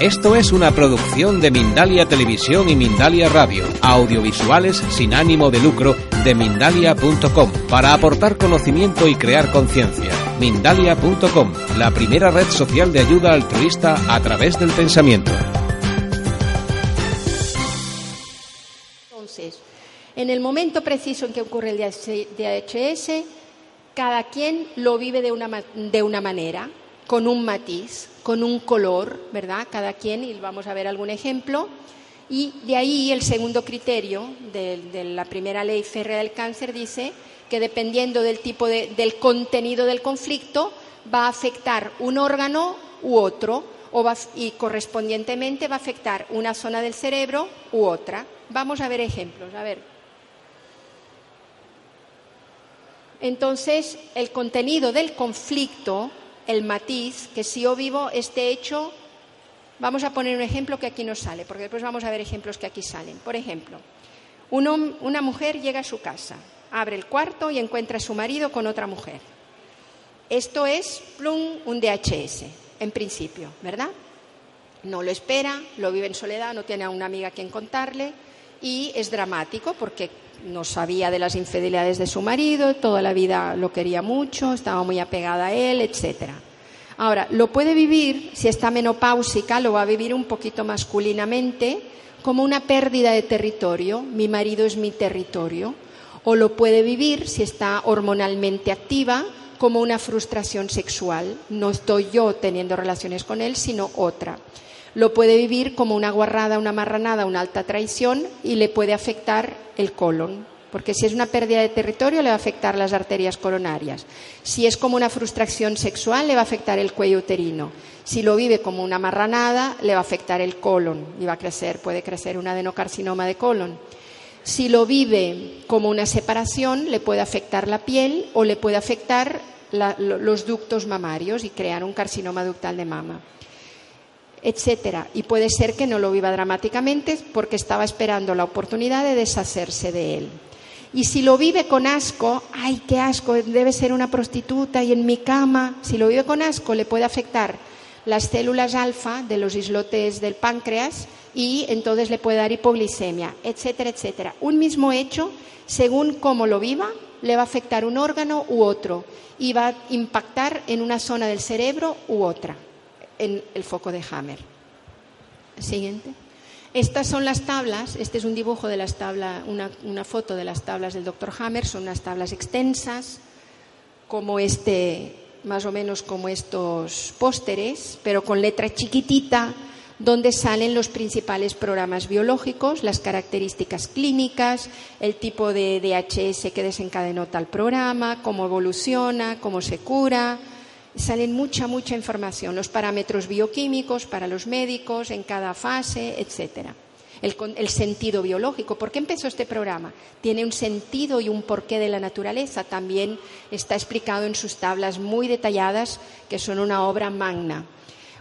Esto es una producción de Mindalia Televisión y Mindalia Radio, audiovisuales sin ánimo de lucro de mindalia.com, para aportar conocimiento y crear conciencia. Mindalia.com, la primera red social de ayuda altruista a través del pensamiento. Entonces, en el momento preciso en que ocurre el DHS, cada quien lo vive de una, de una manera, con un matiz, con un color, ¿verdad? Cada quien, y vamos a ver algún ejemplo. Y de ahí el segundo criterio de, la primera ley férrea del cáncer dice que dependiendo del tipo de, del contenido del conflicto va a afectar un órgano u otro y correspondientemente va a afectar una zona del cerebro u otra. Vamos a ver ejemplos. A ver, Entonces, el contenido del conflicto, el matiz, que si yo vivo este hecho, vamos a poner un ejemplo que aquí no sale, porque después vamos a ver ejemplos que aquí salen. Por ejemplo, una mujer llega a su casa, abre el cuarto y encuentra a su marido con otra mujer. Esto es plum, un DHS, en principio, ¿verdad? No lo espera, lo vive en soledad, no tiene a una amiga a quien contarle y es dramático porque no sabía de las infidelidades de su marido, toda la vida lo quería mucho, estaba muy apegada a él, etcétera. Ahora, lo puede vivir, si está menopáusica, lo va a vivir un poquito masculinamente, como una pérdida de territorio, mi marido es mi territorio, o lo puede vivir, si está hormonalmente activa, como una frustración sexual, no estoy yo teniendo relaciones con él, sino otra lo puede vivir como una guarrada, una marranada, una alta traición y le puede afectar el colon. Porque si es una pérdida de territorio, le va a afectar las arterias coronarias. Si es como una frustración sexual, le va a afectar el cuello uterino. Si lo vive como una marranada, le va a afectar el colon y va a crecer, puede crecer un adenocarcinoma de colon. Si lo vive como una separación, le puede afectar la piel o le puede afectar los ductos mamarios y crear un carcinoma ductal de mama etcétera. Y puede ser que no lo viva dramáticamente porque estaba esperando la oportunidad de deshacerse de él. Y si lo vive con asco, ay, qué asco, debe ser una prostituta y en mi cama, si lo vive con asco le puede afectar las células alfa de los islotes del páncreas y entonces le puede dar hipoglicemia, etcétera, etcétera. Un mismo hecho, según cómo lo viva, le va a afectar un órgano u otro y va a impactar en una zona del cerebro u otra en el foco de Hammer. Siguiente. Estas son las tablas, este es un dibujo de las tablas, una, foto de las tablas del doctor Hammer, son unas tablas extensas, como este, más o menos como estos pósteres, pero con letra chiquitita, donde salen los principales programas biológicos, las características clínicas, el tipo de DHS que desencadenó tal programa, cómo evoluciona, cómo se cura, salen mucha, mucha información, los parámetros bioquímicos para los médicos en cada fase, etcétera. El, el, sentido biológico. ¿Por qué empezó este programa? Tiene un sentido y un porqué de la naturaleza. También está explicado en sus tablas muy detalladas, que son una obra magna.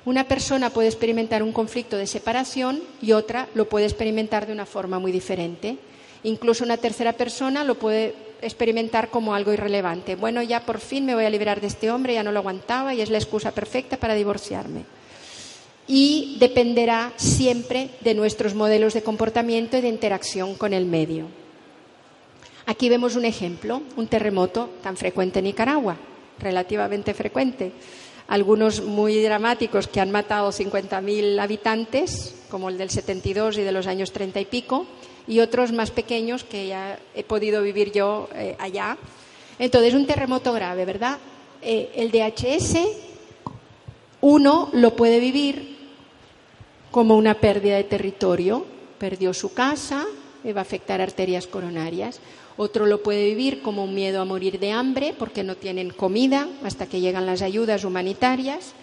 Una persona puede experimentar un conflicto de separación y otra lo puede experimentar de una forma muy diferente. Incluso una tercera persona lo puede experimentar como algo irrelevante. Bueno, ya por fin me voy a liberar de este hombre, ya no lo aguantaba y es la excusa perfecta para divorciarme. Y dependerá siempre de nuestros modelos de comportamiento y de interacción con el medio. Aquí vemos un ejemplo, un terremoto tan frecuente en Nicaragua, relativamente frecuente. Algunos muy dramáticos que han matado 50.000 habitantes, como el del 72 y de los años 30 y pico, y otros más pequeños que ya he podido vivir yo eh, allá. Entonces, un terremoto grave, ¿verdad? Eh, el DHS, uno lo puede vivir como una pérdida de territorio, perdió su casa, va a afectar arterias coronarias. Otro lo puede vivir como un miedo a morir de hambre porque no tienen comida hasta que llegan las ayudas humanitarias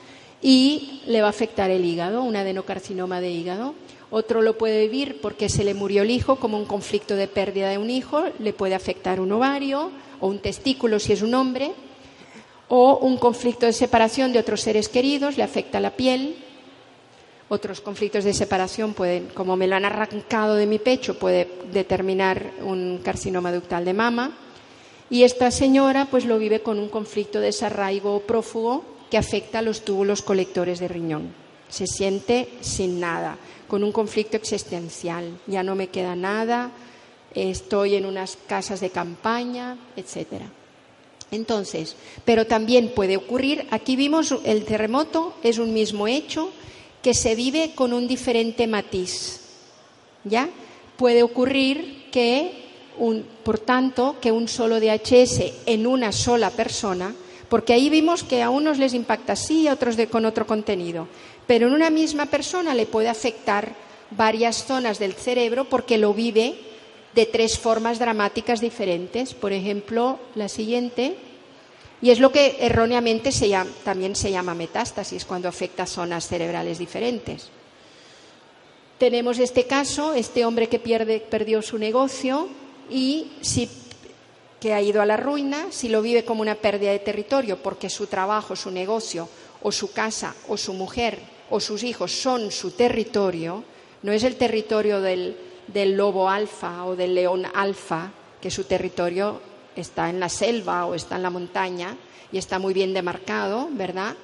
y le va a afectar el hígado, un adenocarcinoma de hígado. Otro lo puede vivir porque se le murió el hijo, como un conflicto de pérdida de un hijo, le puede afectar un ovario o un testículo si es un hombre, o un conflicto de separación de otros seres queridos, le afecta la piel. Otros conflictos de separación pueden, como me lo han arrancado de mi pecho, puede determinar un carcinoma ductal de mama. Y esta señora pues lo vive con un conflicto de desarraigo prófugo que afecta a los túbulos colectores de riñón. se siente sin nada, con un conflicto existencial, ya no me queda nada, estoy en unas casas de campaña, etcétera. Entonces, pero también puede ocurrir, aquí vimos el terremoto, es un mismo hecho que se vive con un diferente matiz. ¿Ya? Puede ocurrir que, un, por tanto, que un solo DHS en una sola persona, porque ahí vimos que a unos les impacta así, a otros con otro contenido, pero en una misma persona le puede afectar varias zonas del cerebro porque lo vive de tres formas dramáticas diferentes. Por ejemplo, la siguiente, y es lo que erróneamente también se llama metástasis, cuando afecta zonas cerebrales diferentes. Tenemos este caso, este hombre que pierde, perdió su negocio y que ha ido a la ruina, si lo vive como una pérdida de territorio, porque su trabajo, su negocio, o su casa, o su mujer, o sus hijos son su territorio, no es el territorio del, lobo alfa o del león alfa, que su territorio está en la selva o está en la montaña y está muy bien demarcado, ¿verdad?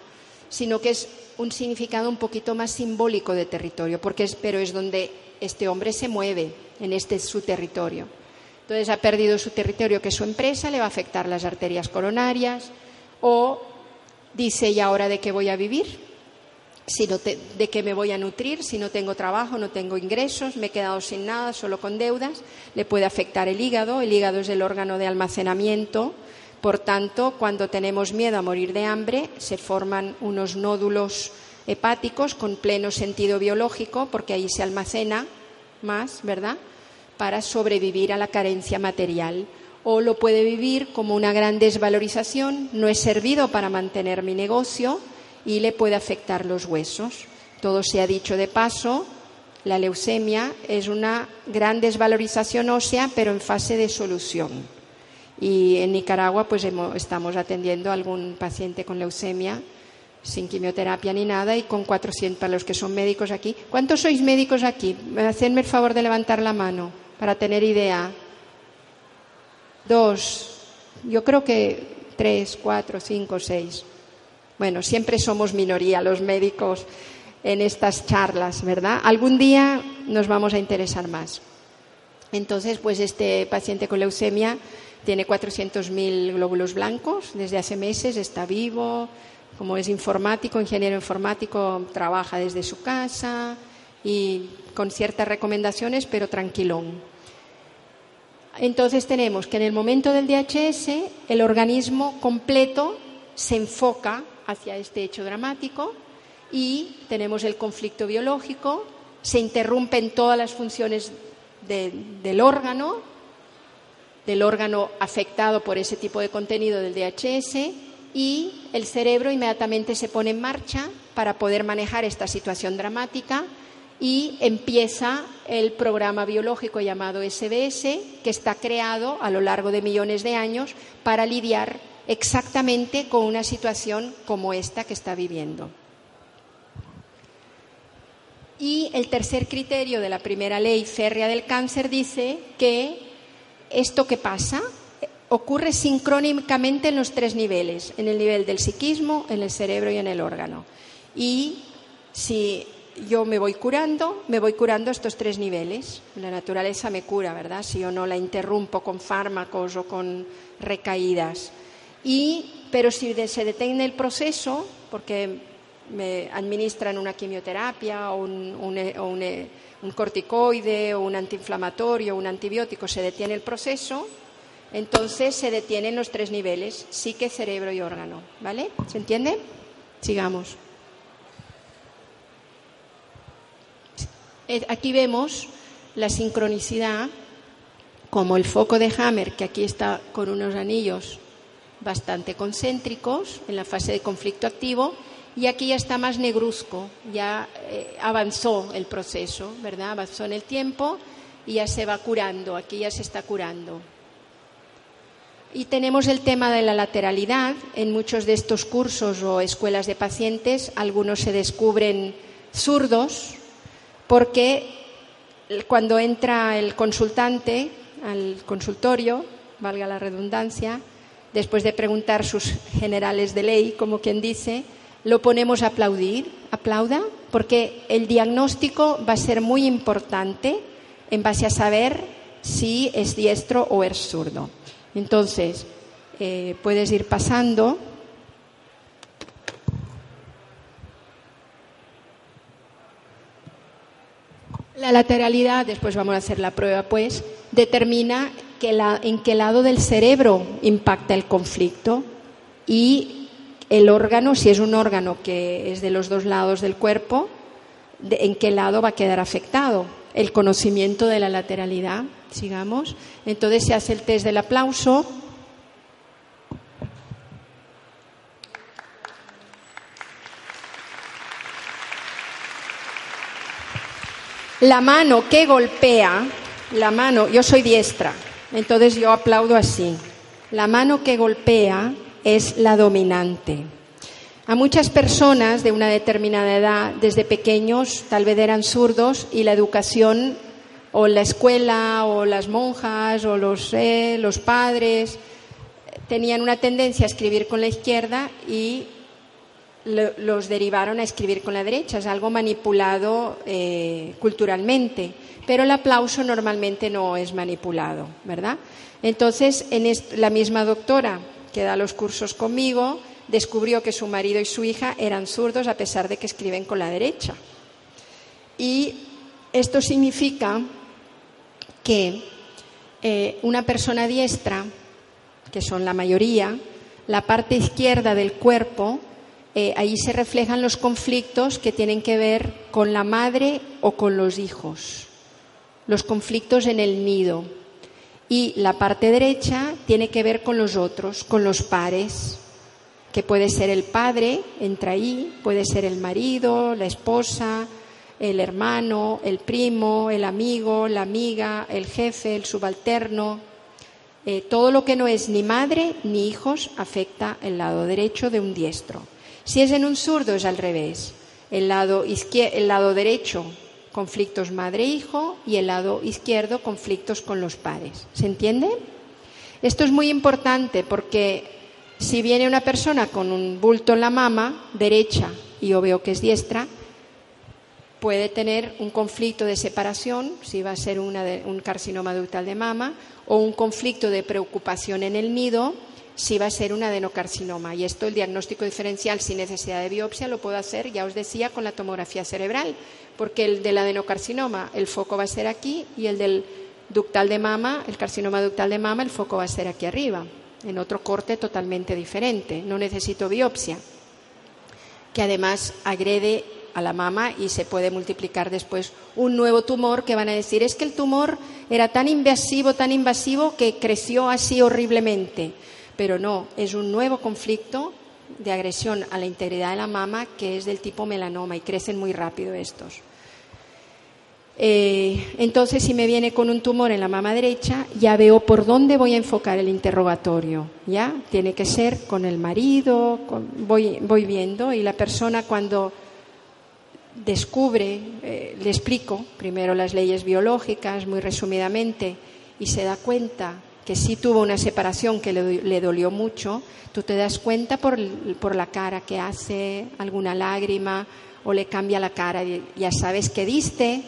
Sino que es un significado un poquito más simbólico de territorio, porque es, pero es donde este hombre se mueve, en este su territorio. Entonces ha perdido su territorio, que es su empresa, le va a afectar las arterias coronarias, o dice, ¿y ahora de qué voy a vivir? de qué me voy a nutrir, si no tengo trabajo, no tengo ingresos, me he quedado sin nada, solo con deudas, le puede afectar el hígado, el hígado es el órgano de almacenamiento, por tanto, cuando tenemos miedo a morir de hambre, se forman unos nódulos hepáticos con pleno sentido biológico, porque ahí se almacena más, ¿verdad?, para sobrevivir a la carencia material. O lo puede vivir como una gran desvalorización, no he servido para mantener mi negocio, y le puede afectar los huesos. Todo se ha dicho de paso, la leucemia es una gran desvalorización ósea, pero en fase de solución. Y en Nicaragua pues estamos atendiendo a algún paciente con leucemia sin quimioterapia ni nada y con 400 para los que son médicos aquí. ¿Cuántos sois médicos aquí? Hacedme el favor de levantar la mano para tener idea. Dos. Yo creo que tres, cuatro, cinco, seis. Bueno, siempre somos minoría los médicos en estas charlas, ¿verdad? Algún día nos vamos a interesar más. Entonces, pues este paciente con leucemia tiene 400.000 glóbulos blancos desde hace meses, está vivo, como es informático, ingeniero informático, trabaja desde su casa y con ciertas recomendaciones, pero tranquilón. Entonces tenemos que en el momento del DHS el organismo completo se enfoca hacia este hecho dramático y tenemos el conflicto biológico, se interrumpen todas las funciones del órgano, del órgano afectado por ese tipo de contenido del DHS y el cerebro inmediatamente se pone en marcha para poder manejar esta situación dramática y empieza el programa biológico llamado SBS que está creado a lo largo de millones de años para lidiar exactamente con una situación como esta que está viviendo. Y el tercer criterio de la primera ley férrea del cáncer dice que esto que pasa ocurre sincrónicamente en los tres niveles, en el nivel del psiquismo, en el cerebro y en el órgano. Y si yo me voy curando, me voy curando estos tres niveles. La naturaleza me cura, ¿verdad? Si yo no la interrumpo con fármacos o con recaídas. Y, pero si se detiene el proceso, porque me administran una quimioterapia o un, un, un corticoide o un antiinflamatorio o un antibiótico, se detiene el proceso, entonces se detienen los tres niveles, psique, cerebro y órgano. ¿Vale? ¿Se entiende? Sigamos. Aquí vemos la sincronicidad, como el foco de Hammer, que aquí está con unos anillos bastante concéntricos en la fase de conflicto activo y aquí ya está más negruzco, ya eh, avanzó el proceso, ¿verdad? Avanzó en el tiempo y ya se va curando, aquí ya se está curando. Y tenemos el tema de la lateralidad. En muchos de estos cursos o escuelas de pacientes, algunos se descubren zurdos porque cuando entra el consultante al consultorio, valga la redundancia, después de preguntar sus generales de ley, como quien dice, lo ponemos a aplaudir. ¿Aplauda? porque el diagnóstico va a ser muy importante en base a saber si es diestro o es zurdo. Entonces, eh, puedes ir pasando. La lateralidad, después vamos a hacer la prueba, pues, determina en qué lado del cerebro impacta el conflicto y el órgano, si es un órgano que es de los dos lados del cuerpo, en qué lado va a quedar afectado. El conocimiento de la lateralidad, sigamos. Entonces se hace el test del aplauso. La mano que golpea, la mano, yo soy diestra, entonces yo aplaudo así. La mano que golpea es la dominante. A muchas personas de una determinada edad, desde pequeños, tal vez eran zurdos y la educación o la escuela o las monjas o los, eh, los padres tenían una tendencia a escribir con la izquierda y los derivaron a escribir con la derecha. Es algo manipulado eh, culturalmente, pero el aplauso normalmente no es manipulado, ¿verdad? Entonces, en la misma doctora que da los cursos conmigo descubrió que su marido y su hija eran zurdos a pesar de que escriben con la derecha. Y esto significa que eh, una persona diestra, que son la mayoría, la parte izquierda del cuerpo, eh, ahí se reflejan los conflictos que tienen que ver con la madre o con los hijos, los conflictos en el nido. Y la parte derecha tiene que ver con los otros, con los pares, que puede ser el padre, entra ahí, puede ser el marido, la esposa, el hermano, el primo, el amigo, la amiga, el jefe, el subalterno. Eh, todo lo que no es ni madre ni hijos afecta el lado derecho de un diestro. Si es en un zurdo es al revés. El lado, el lado derecho, conflictos madre-hijo y el lado izquierdo, conflictos con los padres. ¿Se entiende? Esto es muy importante porque si viene una persona con un bulto en la mama derecha y yo veo que es diestra, puede tener un conflicto de separación, si va a ser un carcinoma ductal de mama, o un conflicto de preocupación en el nido, si va a ser un adenocarcinoma. Y esto, el diagnóstico diferencial sin necesidad de biopsia, lo puedo hacer, ya os decía, con la tomografía cerebral, porque el del adenocarcinoma, el foco va a ser aquí, y el del ductal de mama, el carcinoma ductal de mama, el foco va a ser aquí arriba en otro corte totalmente diferente. No necesito biopsia, que además agrede a la mama y se puede multiplicar después un nuevo tumor que van a decir es que el tumor era tan invasivo, tan invasivo que creció así horriblemente. Pero no, es un nuevo conflicto de agresión a la integridad de la mama que es del tipo melanoma y crecen muy rápido estos. Eh, entonces, si me viene con un tumor en la mama derecha, ya veo por dónde voy a enfocar el interrogatorio. ¿Ya? Tiene que ser con el marido, voy, voy, viendo, y la persona cuando descubre, eh, le explico primero las leyes biológicas, muy resumidamente, y se da cuenta que sí tuvo una separación que le, dolió mucho, tú te das cuenta por, por la cara que hace, alguna lágrima, o le cambia la cara, ya sabes que diste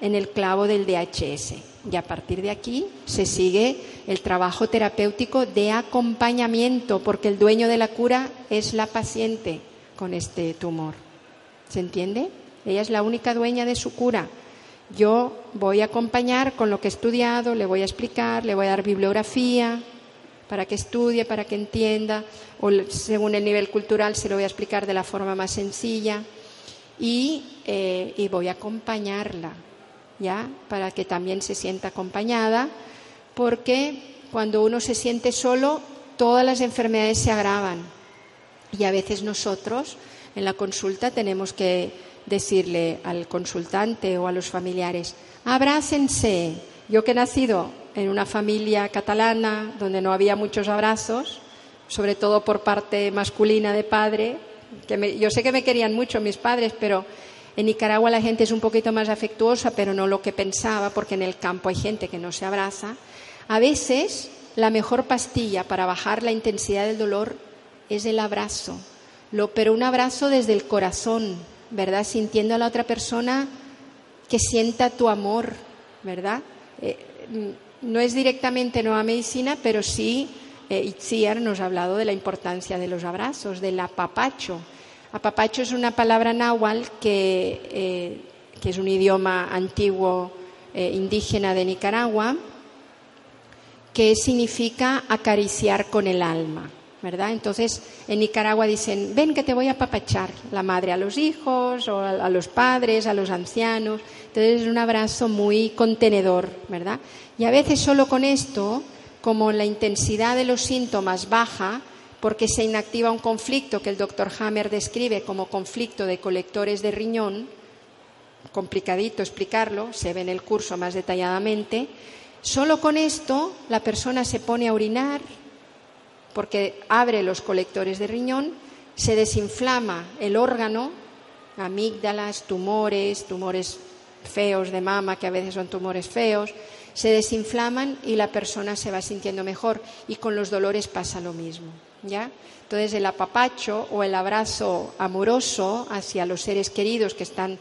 en el clavo del DHS. Y a partir de aquí se sigue el trabajo terapéutico de acompañamiento, porque el dueño de la cura es la paciente con este tumor. ¿Se entiende? Ella es la única dueña de su cura. Yo voy a acompañar con lo que he estudiado, le voy a explicar, le voy a dar bibliografía para que estudie, para que entienda, o según el nivel cultural se lo voy a explicar de la forma más sencilla y, eh, y voy a acompañarla ¿ya? Para que también se sienta acompañada, porque cuando uno se siente solo, todas las enfermedades se agravan. Y a veces nosotros en la consulta tenemos que decirle al consultante o a los familiares, abrácense. Yo que he nacido en una familia catalana donde no había muchos abrazos, sobre todo por parte masculina de padre, que yo sé que me querían mucho mis padres, pero en Nicaragua la gente es un poquito más afectuosa, pero no lo que pensaba, porque en el campo hay gente que no se abraza. A veces la mejor pastilla para bajar la intensidad del dolor es el abrazo, pero un abrazo desde el corazón, ¿verdad? Sintiendo a la otra persona que sienta tu amor, ¿verdad? Eh, no es directamente nueva medicina, pero sí eh, Itziar nos ha hablado de la importancia de los abrazos, del apapacho. Apapacho es una palabra náhuatl que, eh, que es un idioma antiguo eh, indígena de Nicaragua, que significa acariciar con el alma. ¿Verdad? Entonces, en Nicaragua dicen, ven que te voy a apapachar, la madre a los hijos, o a, los padres, a los ancianos. Entonces, es un abrazo muy contenedor, ¿verdad? Y a veces solo con esto, como la intensidad de los síntomas baja, porque se inactiva un conflicto que el doctor Hammer describe como conflicto de colectores de riñón, complicadito explicarlo, se ve en el curso más detalladamente, solo con esto la persona se pone a orinar, porque abre los colectores de riñón, se desinflama el órgano, amígdalas, tumores, tumores feos de mama, que a veces son tumores feos, se desinflaman y la persona se va sintiendo mejor. Y con los dolores pasa lo mismo. ¿ya? Entonces, el apapacho o el abrazo amoroso hacia los seres queridos que están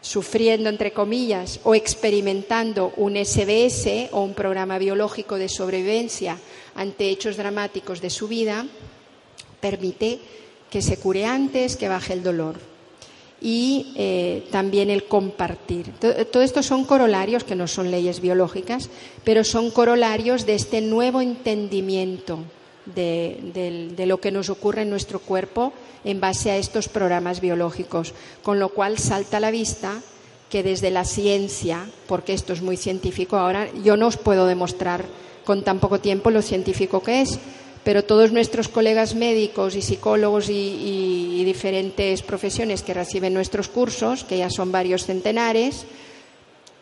sufriendo, entre comillas, o experimentando un SBS o un programa biológico de sobrevivencia ante hechos dramáticos de su vida, permite que se cure antes, que baje el dolor. Y eh, también el compartir. Todo esto son corolarios que no son leyes biológicas, pero son corolarios de este nuevo entendimiento de, de, lo que nos ocurre en nuestro cuerpo en base a estos programas biológicos, con lo cual salta a la vista que desde la ciencia, porque esto es muy científico ahora, yo no os puedo demostrar con tan poco tiempo lo científico que es, pero todos nuestros colegas médicos y psicólogos y, diferentes profesiones que reciben nuestros cursos, que ya son varios centenares,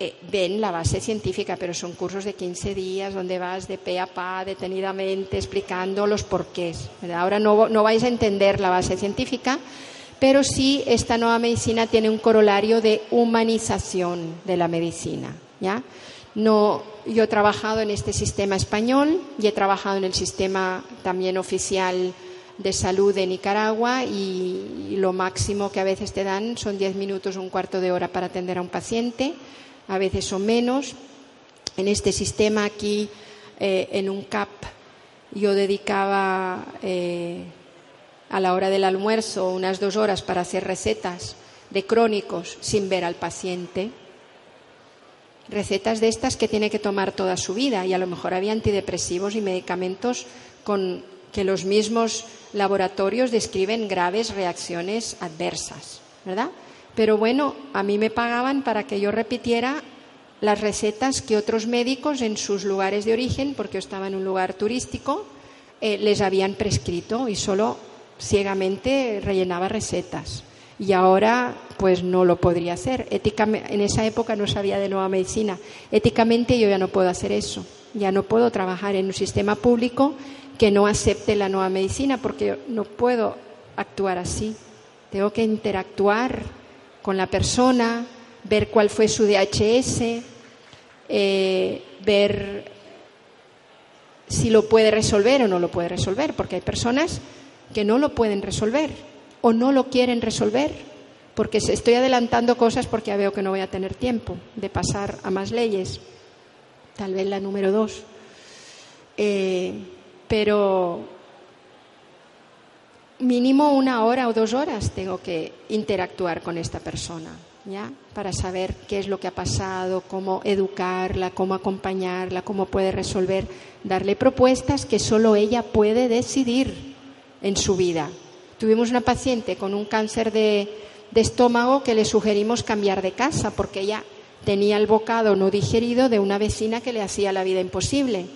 eh, ven la base científica, pero son cursos de 15 días donde vas de pe a pa detenidamente explicando los porqués. Ahora no, no vais a entender la base científica, pero sí esta nueva medicina tiene un corolario de humanización de la medicina. ¿ya? No, yo he trabajado en este sistema español y he trabajado en el sistema también oficial de salud de Nicaragua y, lo máximo que a veces te dan son 10 minutos, un cuarto de hora para atender a un paciente a veces son menos. En este sistema aquí, eh, en un CAP, yo dedicaba eh, a la hora del almuerzo unas dos horas para hacer recetas de crónicos sin ver al paciente. Recetas de estas que tiene que tomar toda su vida y a lo mejor había antidepresivos y medicamentos con que los mismos laboratorios describen graves reacciones adversas, ¿verdad? Pero bueno, a mí me pagaban para que yo repitiera las recetas que otros médicos en sus lugares de origen, porque yo estaba en un lugar turístico, eh, les habían prescrito y solo ciegamente rellenaba recetas. Y ahora, pues no lo podría hacer. Éticamente, en esa época no sabía de nueva medicina. Éticamente yo ya no puedo hacer eso. Ya no puedo trabajar en un sistema público que no acepte la nueva medicina porque no puedo actuar así. Tengo que interactuar con la persona, ver cuál fue su DHS, eh, ver si lo puede resolver o no lo puede resolver, porque hay personas que no lo pueden resolver o no lo quieren resolver, porque estoy adelantando cosas porque ya veo que no voy a tener tiempo de pasar a más leyes, tal vez la número dos. Eh, pero mínimo una hora o dos horas tengo que interactuar con esta persona, ¿ya? Para saber qué es lo que ha pasado, cómo educarla, cómo acompañarla, cómo puede resolver, darle propuestas que solo ella puede decidir en su vida. Tuvimos una paciente con un cáncer de, de estómago que le sugerimos cambiar de casa porque ella tenía el bocado no digerido de una vecina que le hacía la vida imposible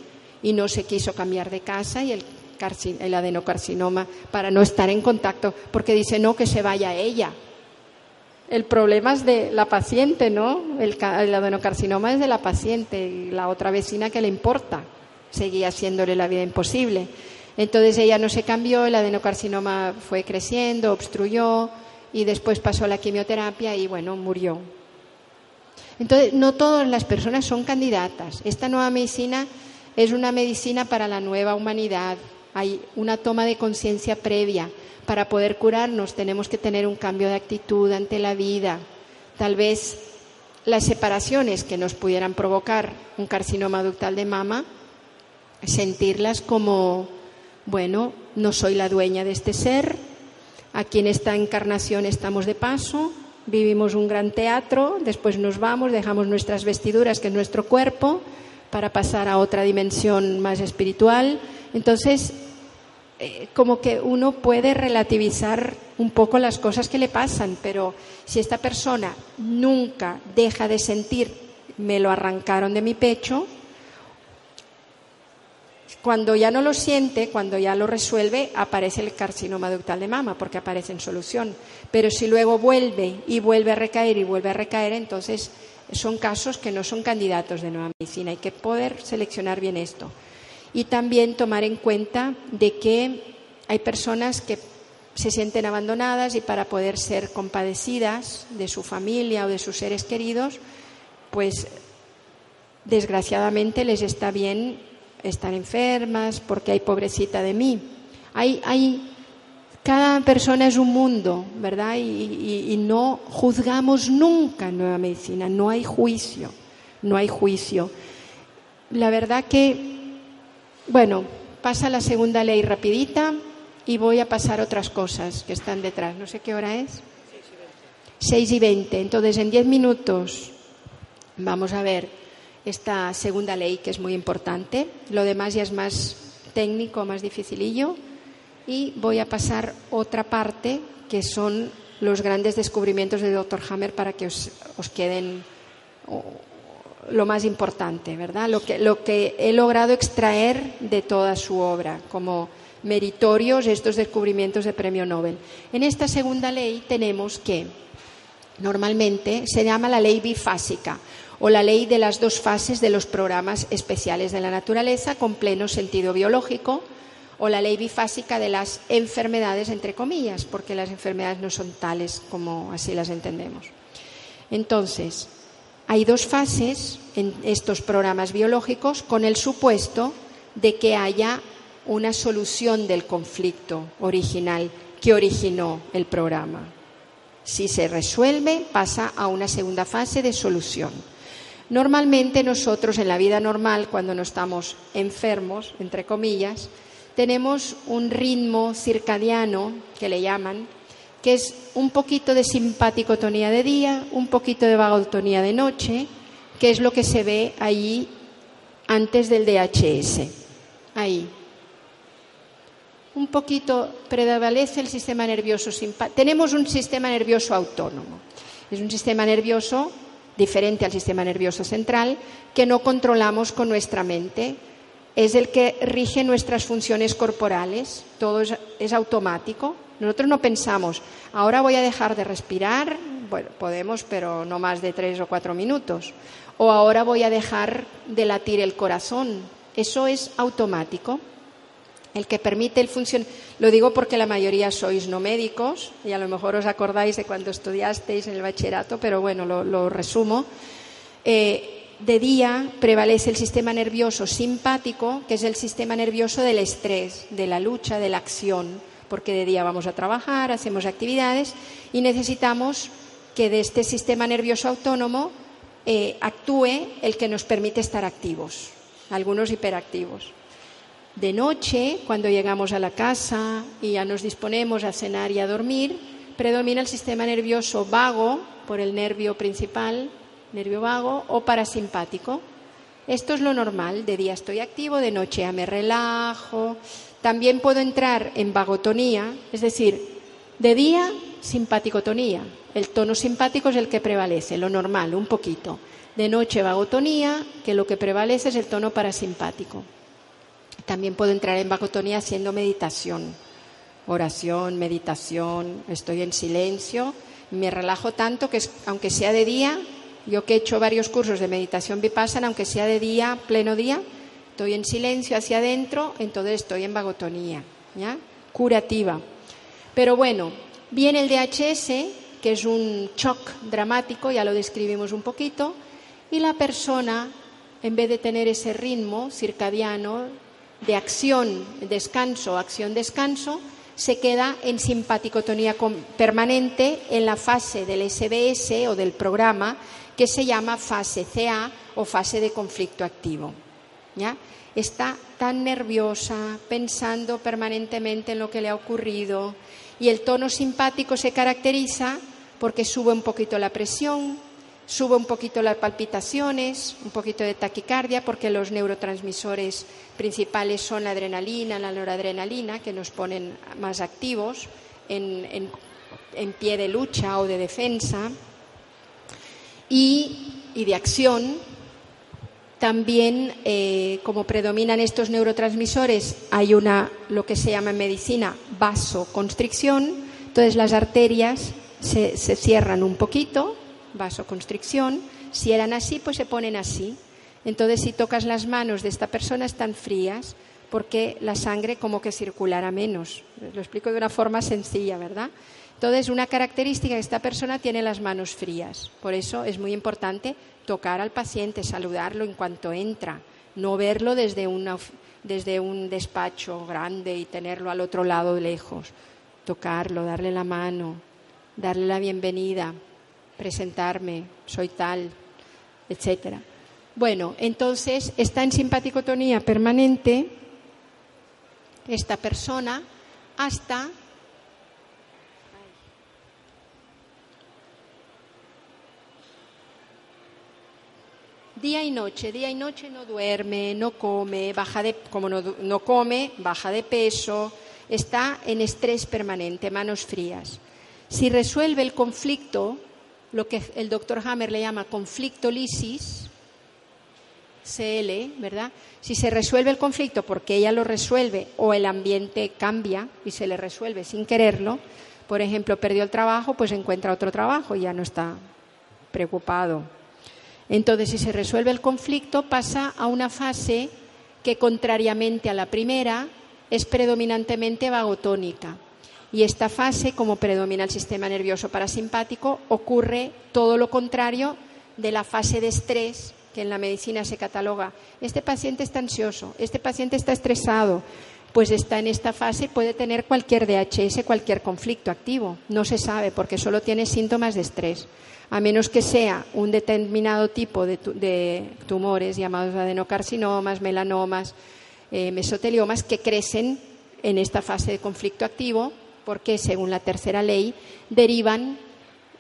y no se quiso cambiar de casa y el el adenocarcinoma para no estar en contacto, porque dice no que se vaya ella. El problema es de la paciente, ¿no? El, adenocarcinoma es de la paciente y la otra vecina que le importa. Seguía haciéndole la vida imposible. Entonces ella no se cambió, el adenocarcinoma fue creciendo, obstruyó y después pasó la quimioterapia y bueno, murió. Entonces, no todas las personas son candidatas. Esta nueva medicina es una medicina para la nueva humanidad, hay una toma de conciencia previa. Para poder curarnos tenemos que tener un cambio de actitud ante la vida. Tal vez las separaciones que nos pudieran provocar un carcinoma ductal de mama, sentirlas como, bueno, no soy la dueña de este ser, aquí en esta encarnación estamos de paso, vivimos un gran teatro, después nos vamos, dejamos nuestras vestiduras, que es nuestro cuerpo, para pasar a otra dimensión más espiritual. Entonces, eh, como que uno puede relativizar un poco las cosas que le pasan, pero si esta persona nunca deja de sentir, me lo arrancaron de mi pecho, cuando ya no lo siente, cuando ya lo resuelve, aparece el carcinoma ductal de mama, porque aparece en solución. Pero si luego vuelve y vuelve a recaer y vuelve a recaer, entonces son casos que no son candidatos de nueva medicina. Hay que poder seleccionar bien esto. Y también tomar en cuenta de que hay personas que se sienten abandonadas y para poder ser compadecidas de su familia o de sus seres queridos, pues desgraciadamente les está bien están enfermas, porque hay pobrecita de mí. Hay, hay, cada persona es un mundo, ¿verdad? Y, y, no juzgamos nunca en Nueva Medicina, no hay juicio, no hay juicio. La verdad que, bueno, pasa la segunda ley rapidita y voy a pasar otras cosas que están detrás. No sé qué hora es. 6 y 20. Entonces, en 10 minutos vamos a ver esta segunda ley que es muy importante. Lo demás ya es más técnico, más dificilillo. Y voy a pasar otra parte que son los grandes descubrimientos de Dr. Hammer para que os, queden lo más importante, ¿verdad? Lo que, lo que he logrado extraer de toda su obra como meritorios estos descubrimientos de premio Nobel. En esta segunda ley tenemos que normalmente se llama la ley bifásica o la ley de las dos fases de los programas especiales de la naturaleza con pleno sentido biológico, o la ley bifásica de las enfermedades, entre comillas, porque las enfermedades no son tales como así las entendemos. Entonces, hay dos fases en estos programas biológicos con el supuesto de que haya una solución del conflicto original que originó el programa. Si se resuelve, pasa a una segunda fase de solución. Normalmente nosotros en la vida normal, cuando no estamos enfermos, entre comillas, tenemos un ritmo circadiano, que le llaman, que es un poquito de simpaticotonía de día, un poquito de vagotonía de noche, que es lo que se ve ahí antes del DHS. Ahí. Un poquito prevalece el sistema nervioso simpático. Tenemos un sistema nervioso autónomo. Es un sistema nervioso diferente al sistema nervioso central, que no controlamos con nuestra mente. Es el que rige nuestras funciones corporales, todo es, automático. Nosotros no pensamos, ahora voy a dejar de respirar, bueno, podemos, pero no más de tres o cuatro minutos. O ahora voy a dejar de latir el corazón. Eso es automático el que permite el funcionamiento. Lo digo porque la mayoría sois no médicos y a lo mejor os acordáis de cuando estudiasteis en el bachillerato, pero bueno, lo, resumo. Eh, de día prevalece el sistema nervioso simpático, que es el sistema nervioso del estrés, de la lucha, de la acción, porque de día vamos a trabajar, hacemos actividades y necesitamos que de este sistema nervioso autónomo eh, actúe el que nos permite estar activos, algunos hiperactivos. De noche, cuando llegamos a la casa y ya nos disponemos a cenar y a dormir, predomina el sistema nervioso vago por el nervio principal, nervio vago o parasimpático. Esto es lo normal, de día estoy activo, de noche ya me relajo. También puedo entrar en vagotonía, es decir, de día simpaticotonía. El tono simpático es el que prevalece, lo normal, un poquito. De noche vagotonía, que lo que prevalece es el tono parasimpático. También puedo entrar en vagotonía haciendo meditación, oración, meditación, estoy en silencio, me relajo tanto que aunque sea de día, yo que he hecho varios cursos de meditación vipassana, aunque sea de día, pleno día, estoy en silencio hacia adentro, entonces estoy en vagotonía, ¿ya? Curativa. Pero bueno, viene el DHS, que es un shock dramático, ya lo describimos un poquito, y la persona, en vez de tener ese ritmo circadiano, de acción, descanso, acción-descanso, se queda en simpaticotonía permanente en la fase del SBS o del programa que se llama fase CA o fase de conflicto activo. ¿ya? Está tan nerviosa, pensando permanentemente en lo que le ha ocurrido y el tono simpático se caracteriza porque sube un poquito la presión, sube un poquito las palpitaciones, un poquito de taquicardia, porque los neurotransmisores principales son la adrenalina, la noradrenalina, que nos ponen más activos en, pie de lucha o de defensa. Y, de acción, también, eh, como predominan estos neurotransmisores, hay una, lo que se llama en medicina, vasoconstricción. Entonces las arterias se cierran un poquito vasoconstricción. Si eran así, pues se ponen así. Entonces, si tocas las manos de esta persona, están frías porque la sangre como que circulará menos. Lo explico de una forma sencilla, ¿verdad? Entonces, una característica de esta persona tiene las manos frías. Por eso es muy importante tocar al paciente, saludarlo en cuanto entra, no verlo desde, desde un despacho grande y tenerlo al otro lado lejos. Tocarlo, darle la mano, darle la bienvenida, presentarme, soy tal, etcétera. Bueno, entonces está en simpaticotonía permanente esta persona hasta día y noche, día y noche no duerme, no come, baja de, como no, no, come, baja de peso, está en estrés permanente, manos frías. Si resuelve el conflicto, lo que el doctor Hammer le llama conflicto lisis, CL, ¿verdad? Si se resuelve el conflicto porque ella lo resuelve o el ambiente cambia y se le resuelve sin quererlo, por ejemplo, perdió el trabajo, pues encuentra otro trabajo y ya no está preocupado. Entonces, si se resuelve el conflicto, pasa a una fase que, contrariamente a la primera, es predominantemente vagotónica. Y esta fase, como predomina el sistema nervioso parasimpático, ocurre todo lo contrario de la fase de estrés que en la medicina se cataloga. Este paciente está ansioso, este paciente está estresado, pues está en esta fase, puede tener cualquier DHS, cualquier conflicto activo. No se sabe porque solo tiene síntomas de estrés, a menos que sea un determinado tipo de, tumores llamados adenocarcinomas, melanomas, eh, mesoteliomas, que crecen en esta fase de conflicto activo porque según la tercera ley derivan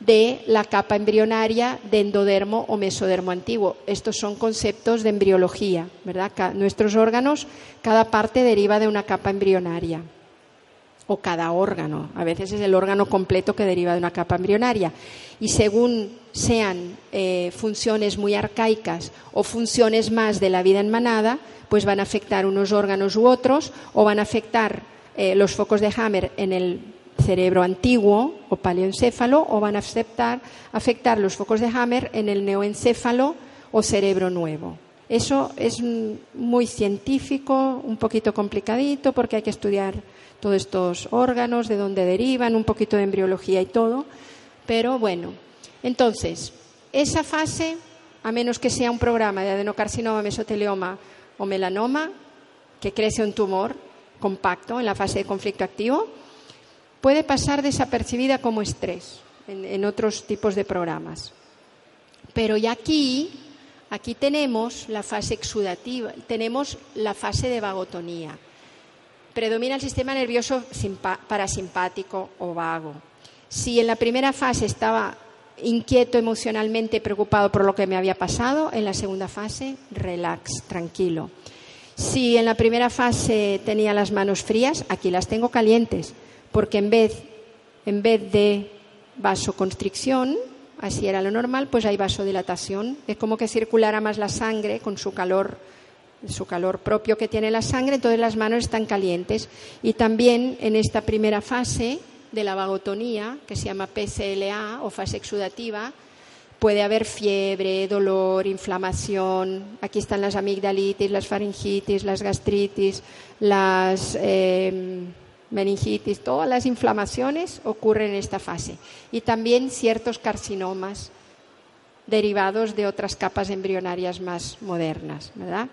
de la capa embrionaria de endodermo o mesodermo antiguo. Estos son conceptos de embriología, ¿verdad? Nuestros órganos, cada parte deriva de una capa embrionaria o cada órgano. A veces es el órgano completo que deriva de una capa embrionaria. Y según sean eh, funciones muy arcaicas o funciones más de la vida en manada, pues van a afectar unos órganos u otros o van a afectar eh, los focos de Hammer en el cerebro antiguo o paleoencéfalo o van a afectar, afectar los focos de Hammer en el neoencéfalo o cerebro nuevo. Eso es muy científico, un poquito complicadito porque hay que estudiar todos estos órganos, de dónde derivan, un poquito de embriología y todo. Pero bueno, entonces, esa fase, a menos que sea un programa de adenocarcinoma, mesotelioma o melanoma, que crece un tumor, compacto en la fase de conflicto activo, puede pasar desapercibida como estrés en, otros tipos de programas. Pero ya aquí, aquí tenemos la fase exudativa, tenemos la fase de vagotonía. Predomina el sistema nervioso parasimpático o vago. Si en la primera fase estaba inquieto emocionalmente, preocupado por lo que me había pasado, en la segunda fase, relax, tranquilo. Si en la primera fase tenía las manos frías, aquí las tengo calientes, porque en vez, en vez de vasoconstricción, así era lo normal, pues hay vasodilatación. Es como que circulara más la sangre con su calor, su calor propio que tiene la sangre, entonces las manos están calientes. Y también en esta primera fase de la vagotonía, que se llama PCLA o fase exudativa, puede haber fiebre, dolor, inflamación. Aquí están las amigdalitis, las faringitis, las gastritis, las em, meningitis, todas las inflamaciones ocurren en esta fase. Y también ciertos carcinomas derivados de otras capas embrionarias más modernas, ¿verdad?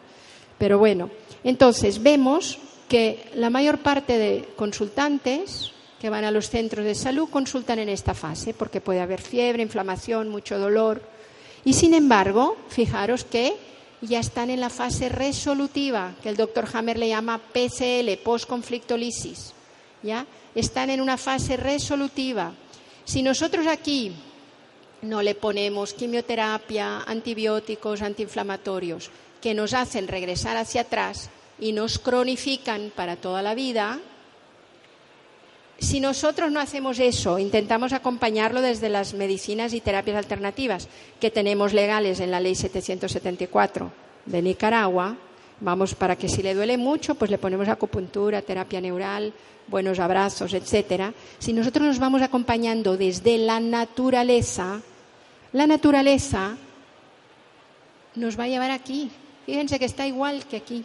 Pero bueno, entonces vemos que la mayor parte de consultantes que van a los centros de salud consultan en esta fase porque puede haber fiebre, inflamación, mucho dolor. Y sin embargo, fijaros que ya están en la fase resolutiva, que el doctor Hammer le llama PCL, post-conflictolisis. ¿ya? Están en una fase resolutiva. Si nosotros aquí no le ponemos quimioterapia, antibióticos, antiinflamatorios, que nos hacen regresar hacia atrás y nos cronifican para toda la vida, si nosotros no hacemos eso, intentamos acompañarlo desde las medicinas y terapias alternativas que tenemos legales en la Ley 774 de Nicaragua, vamos para que si le duele mucho, pues le ponemos acupuntura, terapia neural, buenos abrazos, etcétera. Si nosotros nos vamos acompañando desde la naturaleza, la naturaleza nos va a llevar aquí. Fíjense que está igual que aquí.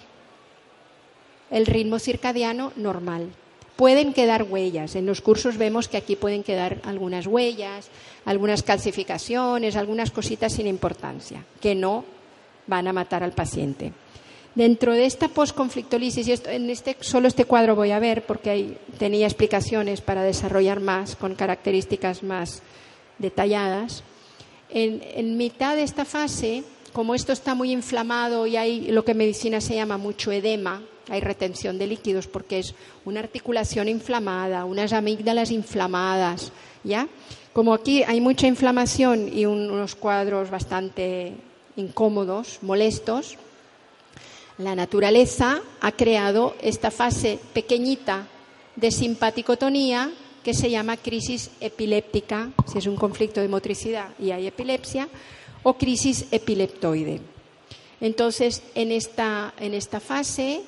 El ritmo circadiano normal pueden quedar huellas. En los cursos vemos que aquí pueden quedar algunas huellas, algunas calcificaciones, algunas cositas sin importancia, que no van a matar al paciente. Dentro de esta posconflictolisis, y en este, solo este cuadro voy a ver porque tenía explicaciones para desarrollar más, con características más detalladas, en, en mitad de esta fase, como esto está muy inflamado y hay lo que en medicina se llama mucho edema, hay retención de líquidos porque es una articulación inflamada, unas amígdalas inflamadas, ¿ya? Como aquí hay mucha inflamación y unos cuadros bastante incómodos, molestos, la naturaleza ha creado esta fase pequeñita de simpaticotonía que se llama crisis epiléptica, si es un conflicto de motricidad y hay epilepsia, o crisis epileptoide. Entonces, en esta, en esta fase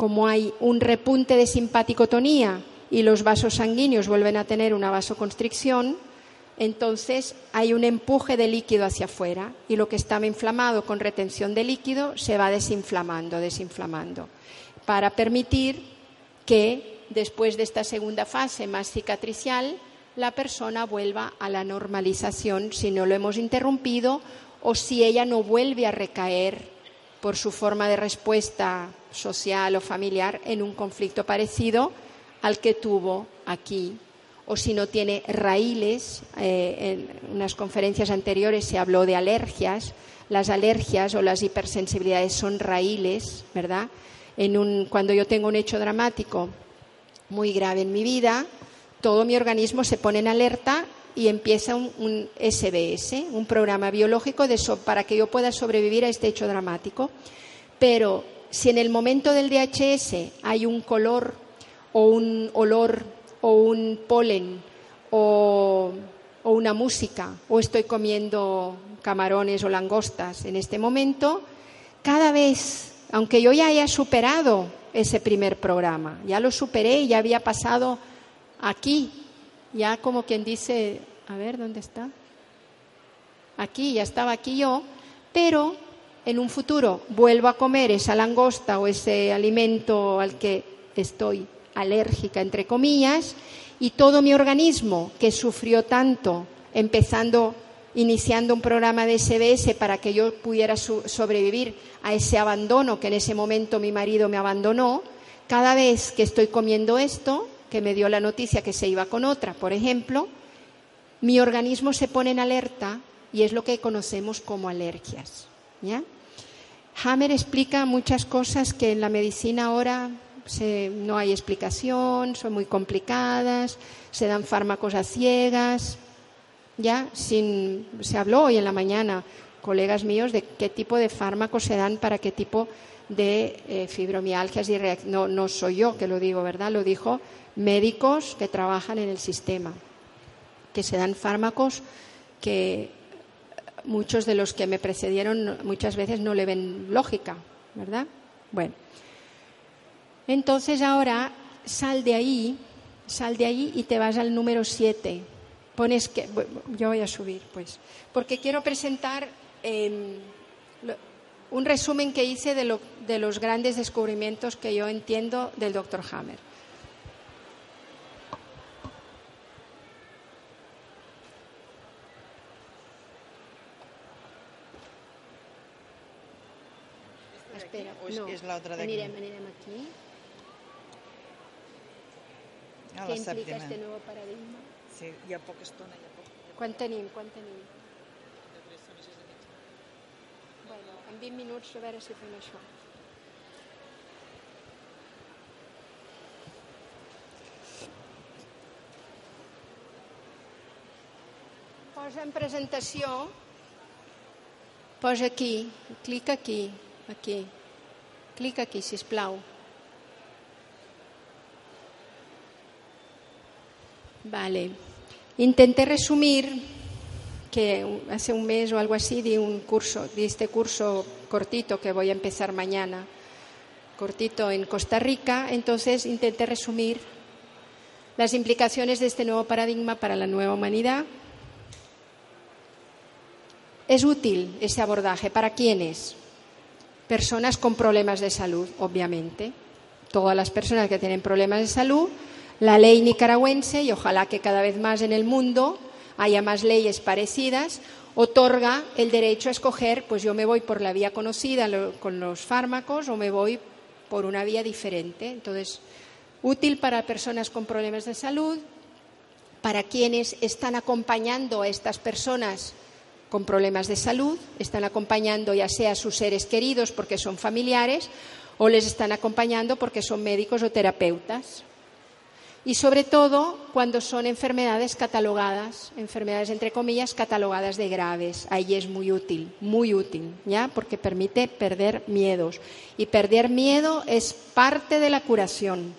como hay un repunte de simpaticotonía y los vasos sanguíneos vuelven a tener una vasoconstricción, entonces hay un empuje de líquido hacia afuera y lo que estaba inflamado con retención de líquido se va desinflamando, desinflamando, para permitir que después de esta segunda fase más cicatricial la persona vuelva a la normalización si no lo hemos interrumpido o si ella no vuelve a recaer por su forma de respuesta social o familiar en un conflicto parecido al que tuvo aquí. O si no tiene raíles, eh, en unas conferencias anteriores se habló de alergias. Las alergias o las hipersensibilidades son raíles, ¿verdad? En un, cuando yo tengo un hecho dramático muy grave en mi vida, todo mi organismo se pone en alerta y empieza un, SBS, un programa biológico de para que yo pueda sobrevivir a este hecho dramático. Pero si en el momento del DHS hay un color o un olor o un polen o, o una música o estoy comiendo camarones o langostas en este momento, cada vez, aunque yo ya haya superado ese primer programa, ya lo superé y ya había pasado aquí ya como quien dice, a ver, ¿dónde está? Aquí, ya estaba aquí yo, pero en un futuro vuelvo a comer esa langosta o ese alimento al que estoy alérgica, entre comillas, y todo mi organismo que sufrió tanto, empezando, iniciando un programa de SBS para que yo pudiera sobrevivir a ese abandono que en ese momento mi marido me abandonó, cada vez que estoy comiendo esto, que me dio la noticia que se iba con otra, por ejemplo, mi organismo se pone en alerta y es lo que conocemos como alergias. ¿ya? Hammer explica muchas cosas que en la medicina ahora no hay explicación, son muy complicadas, se dan fármacos a ciegas. Ya sin, se habló hoy en la mañana, colegas míos, de qué tipo de fármacos se dan para qué tipo de eh, fibromialgias y no, no soy yo que lo digo, ¿verdad? Lo dijo médicos que trabajan en el sistema, que se dan fármacos que muchos de los que me precedieron muchas veces no le ven lógica, ¿verdad? Bueno, entonces ahora sal de ahí, sal de ahí y te vas al número 7. Pones que, yo voy a subir, pues, porque quiero presentar em, un resumen que hice de, de los grandes descubrimientos que yo entiendo del doctor Hammer. Espera, o és, no. és l'altra d'aquí? Anirem, anirem aquí. Ah, la implica sèptima. este nuevo paradigma? Sí, hi ha poca estona, hi ha poc... Hi ha Quan tenim, quan tenim? Bueno, en 20 minuts a veure si fem això. Posa en presentació, posa aquí, clica aquí, aquí. Clica aquí, si plau. Vale. Intenté resumir que hace un mes o algo así di un curso, di este curso cortito que voy a empezar mañana, cortito en Costa Rica, entonces intenté resumir las implicaciones de este nuevo paradigma para la nueva humanidad. Es útil ese abordaje para quiénes? Personas con problemas de salud, obviamente. Todas las personas que tienen problemas de salud, la ley nicaragüense, y ojalá que cada vez más en el mundo haya más leyes parecidas, otorga el derecho a escoger, pues yo me voy por la vía conocida con los fármacos o me voy por una vía diferente. Entonces, útil para personas con problemas de salud, para quienes están acompañando a estas personas con problemas de salud, están acompañando ya sea a sus seres queridos porque son familiares o les están acompañando porque son médicos o terapeutas. Y sobre todo cuando son enfermedades catalogadas, enfermedades entre comillas catalogadas de graves. Ahí es muy útil, muy útil, ¿ya? Porque permite perder miedos. Y perder miedo es parte de la curación.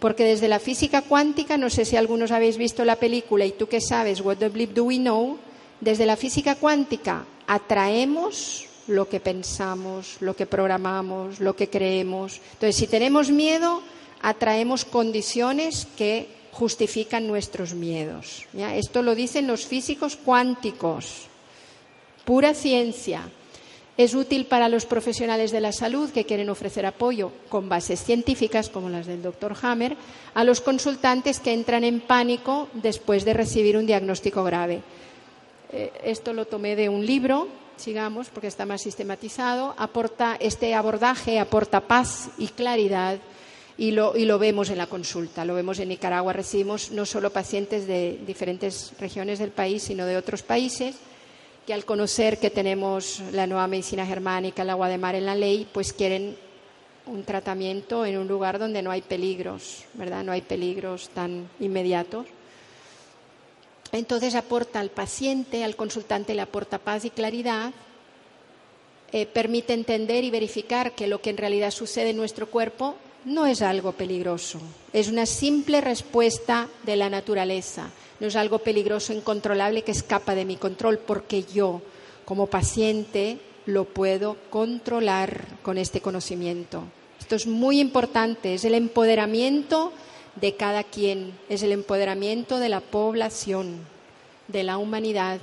Porque desde la física cuántica, no sé si algunos habéis visto la película y tú qué sabes, What the Bleep Do We Know, desde la física cuántica atraemos lo que pensamos, lo que programamos, lo que creemos. Entonces, si tenemos miedo, atraemos condiciones que justifican nuestros miedos. Esto lo dicen los físicos cuánticos. Pura ciencia. Es útil para los profesionales de la salud que quieren ofrecer apoyo con bases científicas, como las del doctor Hammer, a los consultantes que entran en pánico después de recibir un diagnóstico grave. Eh, esto lo tomé de un libro, sigamos, porque está más sistematizado. Aporta, este abordaje aporta paz y claridad y lo, vemos en la consulta. Lo vemos en Nicaragua. Recibimos no solo pacientes de diferentes regiones del país, sino de otros países que al conocer que tenemos la nueva medicina germánica, el agua de mar en la ley, pues quieren un tratamiento en un lugar donde no hay peligros, ¿verdad? No hay peligros tan inmediatos. Entonces aporta al paciente, al consultante le aporta paz y claridad, eh, permite entender y verificar que lo que en realidad sucede en nuestro cuerpo no es algo peligroso, es una simple respuesta de la naturaleza, no es algo peligroso, incontrolable que escapa de mi control, porque yo, como paciente, lo puedo controlar con este conocimiento. Esto es muy importante, es el empoderamiento de cada quien, es el empoderamiento de la población, de la humanidad.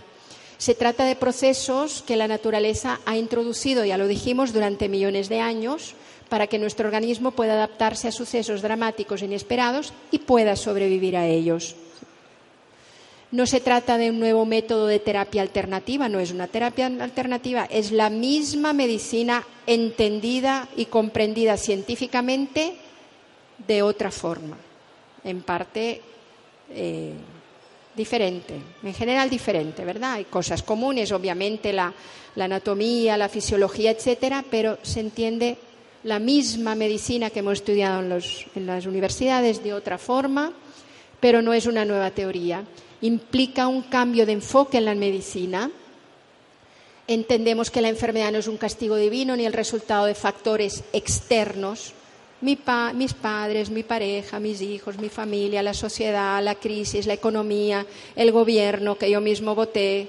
Se trata de procesos que la naturaleza ha introducido, ya lo dijimos, durante millones de años, para que nuestro organismo pueda adaptarse a sucesos dramáticos e inesperados y pueda sobrevivir a ellos. No se trata de un nuevo método de terapia alternativa, no es una terapia alternativa, es la misma medicina entendida y comprendida científicamente de otra forma, en parte eh, diferente, en general diferente, ¿verdad? Hay cosas comunes, obviamente la, la anatomía, la fisiología, etcétera, pero se entiende la misma medicina que hemos estudiado en, las universidades de otra forma, pero no es una nueva teoría implica un cambio de enfoque en la medicina. Entendemos que la enfermedad no es un castigo divino ni el resultado de factores externos. Mis padres, mi pareja, mis hijos, mi familia, la sociedad, la crisis, la economía, el gobierno que yo mismo voté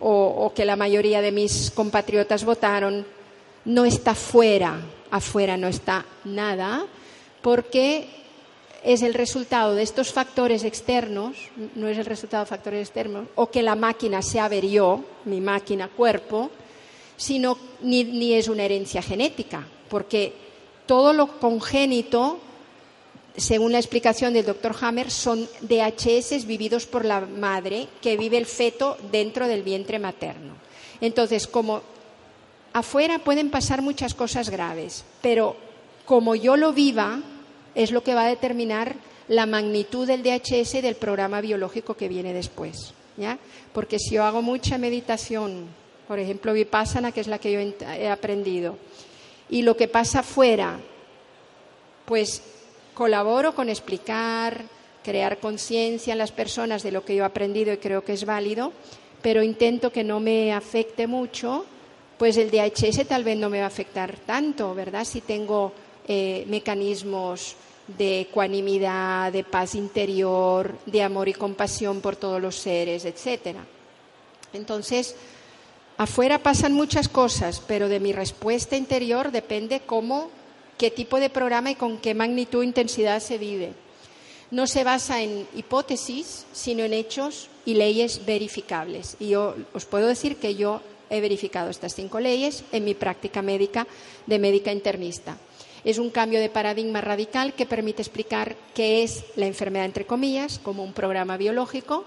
o que la mayoría de mis compatriotas votaron, no está fuera, afuera no está nada, porque es el resultado de estos factores externos, no es el resultado de factores externos, o que la máquina se averió, mi máquina cuerpo, sino ni, ni es una herencia genética, porque todo lo congénito, según la explicación del doctor Hammer, son DHS vividos por la madre que vive el feto dentro del vientre materno. Entonces, como afuera pueden pasar muchas cosas graves, pero como yo lo viva, es lo que va a determinar la magnitud del DHS y del programa biológico que viene después. ¿ya? Porque si yo hago mucha meditación, por ejemplo, Vipassana, que es la que yo he aprendido, y lo que pasa afuera, pues colaboro con explicar, crear conciencia en las personas de lo que yo he aprendido y creo que es válido, pero intento que no me afecte mucho, pues el DHS tal vez no me va a afectar tanto, ¿verdad? Si tengo eh, mecanismos de ecuanimidad, de paz interior, de amor y compasión por todos los seres, etc. Entonces, afuera pasan muchas cosas, pero de mi respuesta interior depende cómo, qué tipo de programa y con qué magnitud e intensidad se vive. No se basa en hipótesis, sino en hechos y leyes verificables. Y yo os puedo decir que yo he verificado estas cinco leyes en mi práctica médica de médica internista. Es un cambio de paradigma radical que permite explicar qué es la enfermedad, entre comillas, como un programa biológico,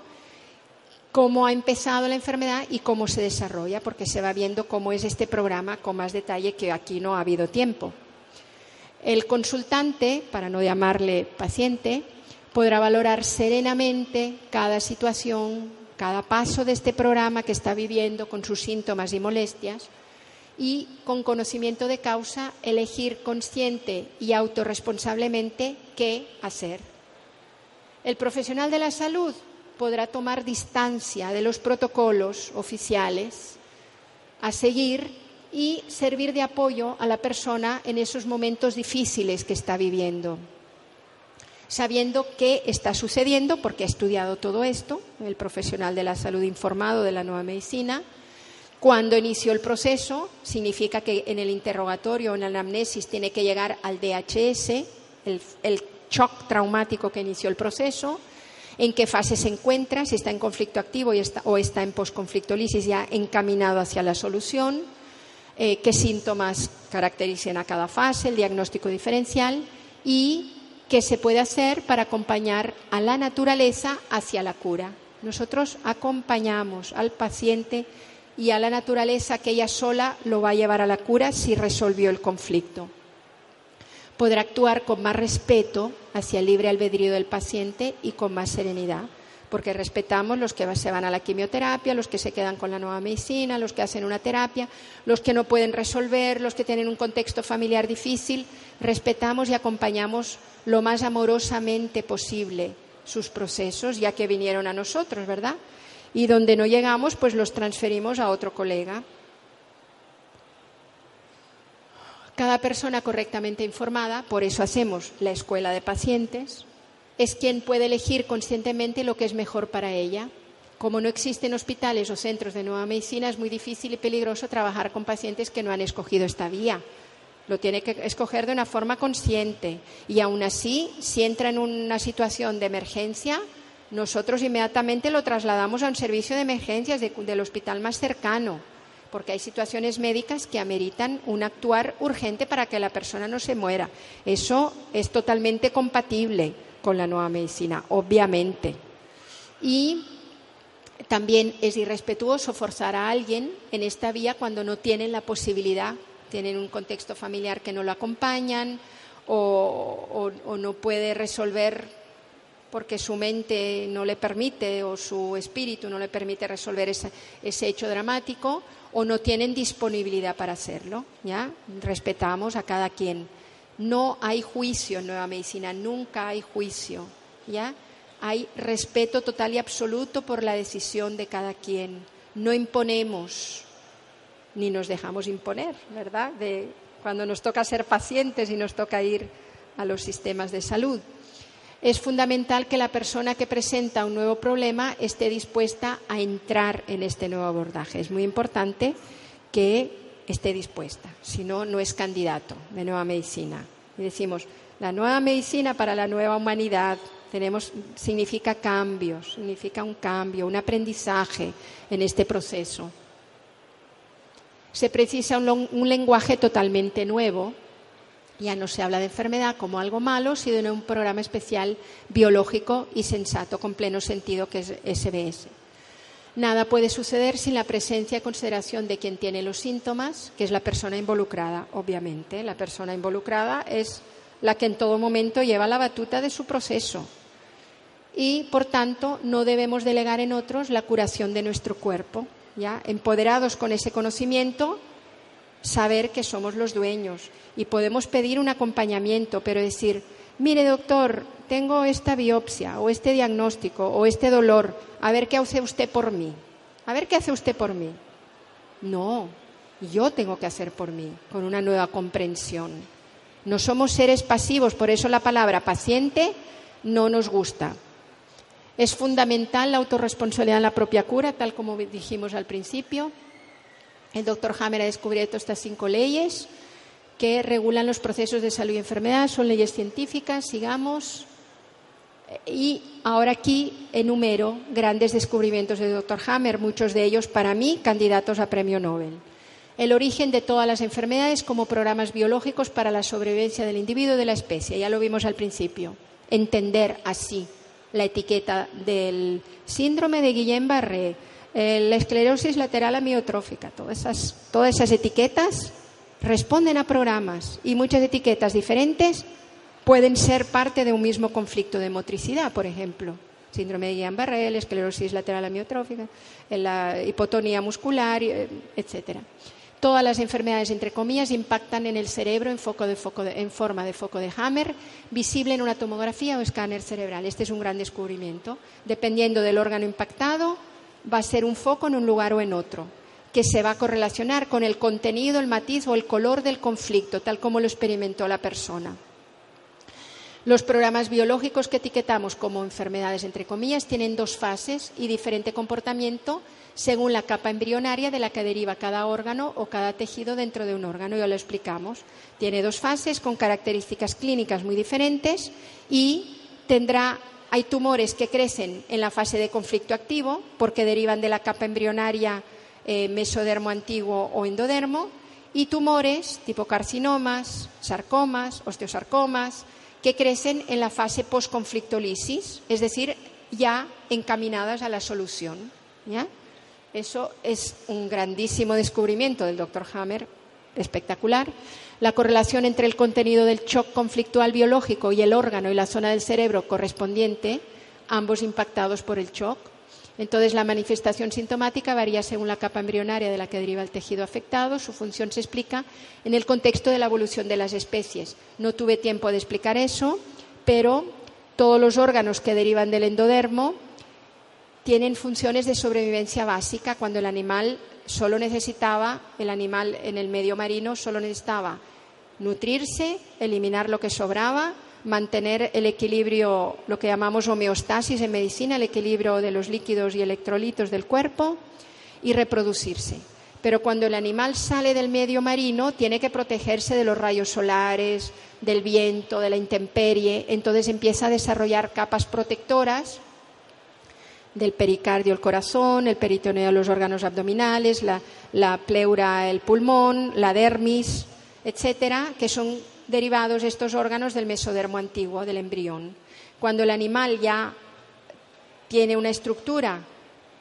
cómo ha empezado la enfermedad y cómo se desarrolla, porque se va viendo cómo es este programa con más detalle que aquí no ha habido tiempo. El consultante, para no llamarle paciente, podrá valorar serenamente cada situación, cada paso de este programa que está viviendo con sus síntomas y molestias y con conocimiento de causa elegir consciente y autorresponsablemente qué hacer. El profesional de la salud podrá tomar distancia de los protocolos oficiales a seguir y servir de apoyo a la persona en esos momentos difíciles que está viviendo, sabiendo qué está sucediendo, porque ha estudiado todo esto, el profesional de la salud informado de la nueva medicina, cuando inició el proceso, significa que en el interrogatorio o en la anamnesis tiene que llegar al DHS, el, shock traumático que inició el proceso, en qué fase se encuentra, si está en conflicto activo o está en posconflictolisis ya encaminado hacia la solución, eh, qué síntomas caracterizan a cada fase, el diagnóstico diferencial y qué se puede hacer para acompañar a la naturaleza hacia la cura. Nosotros acompañamos al paciente y a la naturaleza que ella sola lo va a llevar a la cura si resolvió el conflicto. Podrá actuar con más respeto hacia el libre albedrío del paciente y con más serenidad, porque respetamos los que se van a la quimioterapia, los que se quedan con la nueva medicina, los que hacen una terapia, los que no pueden resolver, los que tienen un contexto familiar difícil, respetamos y acompañamos lo más amorosamente posible sus procesos, ya que vinieron a nosotros, ¿verdad? y donde no llegamos, pues los transferimos a otro colega. Cada persona correctamente informada, por eso hacemos la escuela de pacientes, es quien puede elegir conscientemente lo que es mejor para ella. Como no existen hospitales o centros de nueva medicina, es muy difícil y peligroso trabajar con pacientes que no han escogido esta vía. Lo tiene que escoger de una forma consciente. Y aún así, si entra en una situación de emergencia, nosotros inmediatamente lo trasladamos a un servicio de emergencias del hospital más cercano, porque hay situaciones médicas que ameritan un actuar urgente para que la persona no se muera. Eso es totalmente compatible con la nueva medicina, obviamente. Y también es irrespetuoso forzar a alguien en esta vía cuando no tienen la posibilidad, tienen un contexto familiar que no lo acompañan o, no puede resolver porque su mente no le permite o su espíritu no le permite resolver ese, hecho dramático o no tienen disponibilidad para hacerlo. ¿ya? Respetamos a cada quien. No hay juicio en Nueva Medicina, nunca hay juicio. ¿ya? Hay respeto total y absoluto por la decisión de cada quien. No imponemos ni nos dejamos imponer, ¿verdad? De cuando nos toca ser pacientes y nos toca ir a los sistemas de salud es fundamental que la persona que presenta un nuevo problema esté dispuesta a entrar en este nuevo abordaje. Es muy importante que esté dispuesta, si no, no es candidato de nueva medicina. Y decimos, la nueva medicina para la nueva humanidad tenemos, significa cambios, significa un cambio, un aprendizaje en este proceso. Se precisa un, un lenguaje totalmente nuevo ya no se habla de enfermedad como algo malo, sino de un programa especial biológico y sensato, con pleno sentido, que es SBS. Nada puede suceder sin la presencia y consideración de quien tiene los síntomas, que es la persona involucrada, obviamente. La persona involucrada es la que en todo momento lleva la batuta de su proceso. Y, por tanto, no debemos delegar en otros la curación de nuestro cuerpo. ¿ya? Empoderados con ese conocimiento, saber que somos los dueños y podemos pedir un acompañamiento, pero decir, mire doctor, tengo esta biopsia o este diagnóstico o este dolor, a ver qué hace usted por mí. A ver qué hace usted por mí. No, yo tengo que hacer por mí, con una nueva comprensión. No somos seres pasivos, por eso la palabra paciente no nos gusta. Es fundamental la autorresponsabilidad en la propia cura, tal como dijimos al principio. El doctor Hammer ha descubierto estas cinco leyes que regulan los procesos de salud y enfermedad. Son leyes científicas, sigamos. Y ahora aquí enumero grandes descubrimientos del doctor Hammer, muchos de ellos para mí candidatos a premio Nobel. El origen de todas las enfermedades como programas biológicos para la sobrevivencia del individuo y de la especie. Ya lo vimos al principio. Entender así la etiqueta del síndrome de Guillain-Barré, la esclerosis lateral amiotrófica, todas esas, todas esas etiquetas responden a programas y muchas etiquetas diferentes pueden ser parte de un mismo conflicto de motricidad, por ejemplo. Síndrome de Guillain-Barré, esclerosis lateral amiotrófica, la hipotonía muscular, eh, etc. Todas las enfermedades, entre comillas, impactan en el cerebro en, foco de foco en forma de foco de Hammer, visible en una tomografía o escáner cerebral. Este es un gran descubrimiento. Dependiendo del órgano impactado, va a ser un foco en un lugar o en otro, que se va a correlacionar con el contenido, el matiz o el color del conflicto, tal como lo experimentó la persona. Los programas biológicos que etiquetamos como enfermedades, entre comillas, tienen dos fases y diferente comportamiento según la capa embrionaria de la que deriva cada órgano o cada tejido dentro de un órgano. Ya lo explicamos. Tiene dos fases con características clínicas muy diferentes y tendrá hay tumores que crecen en la fase de conflicto activo porque derivan de la capa embrionaria eh, mesodermo antiguo o endodermo y tumores tipo carcinomas, sarcomas, osteosarcomas, que crecen en la fase post-conflictolisis, es decir, ya encaminadas a la solución. Eso es un grandísimo descubrimiento del doctor Hammer, espectacular. La correlación entre el contenido del shock conflictual biológico y el órgano y la zona del cerebro correspondiente, ambos impactados por el shock, entonces, la manifestación sintomática varía según la capa embrionaria de la que deriva el tejido afectado. Su función se explica en el contexto de la evolución de las especies. No tuve tiempo de explicar eso, pero todos los órganos que derivan del endodermo tienen funciones de sobrevivencia básica cuando el animal solo necesitaba, el animal en el medio marino solo necesitaba nutrirse, eliminar lo que sobraba mantener el equilibrio, lo que llamamos homeostasis en medicina, el equilibrio de los líquidos y electrolitos del cuerpo y reproducirse. Pero cuando el animal sale del medio marino, tiene que protegerse de los rayos solares, del viento, de la intemperie. Entonces empieza a desarrollar capas protectoras del pericardio, el corazón, el peritoneo, los órganos abdominales, la, pleura, el pulmón, la dermis, etcétera, que son derivados estos órganos del mesodermo antiguo, del embrión. Cuando el animal ya tiene una estructura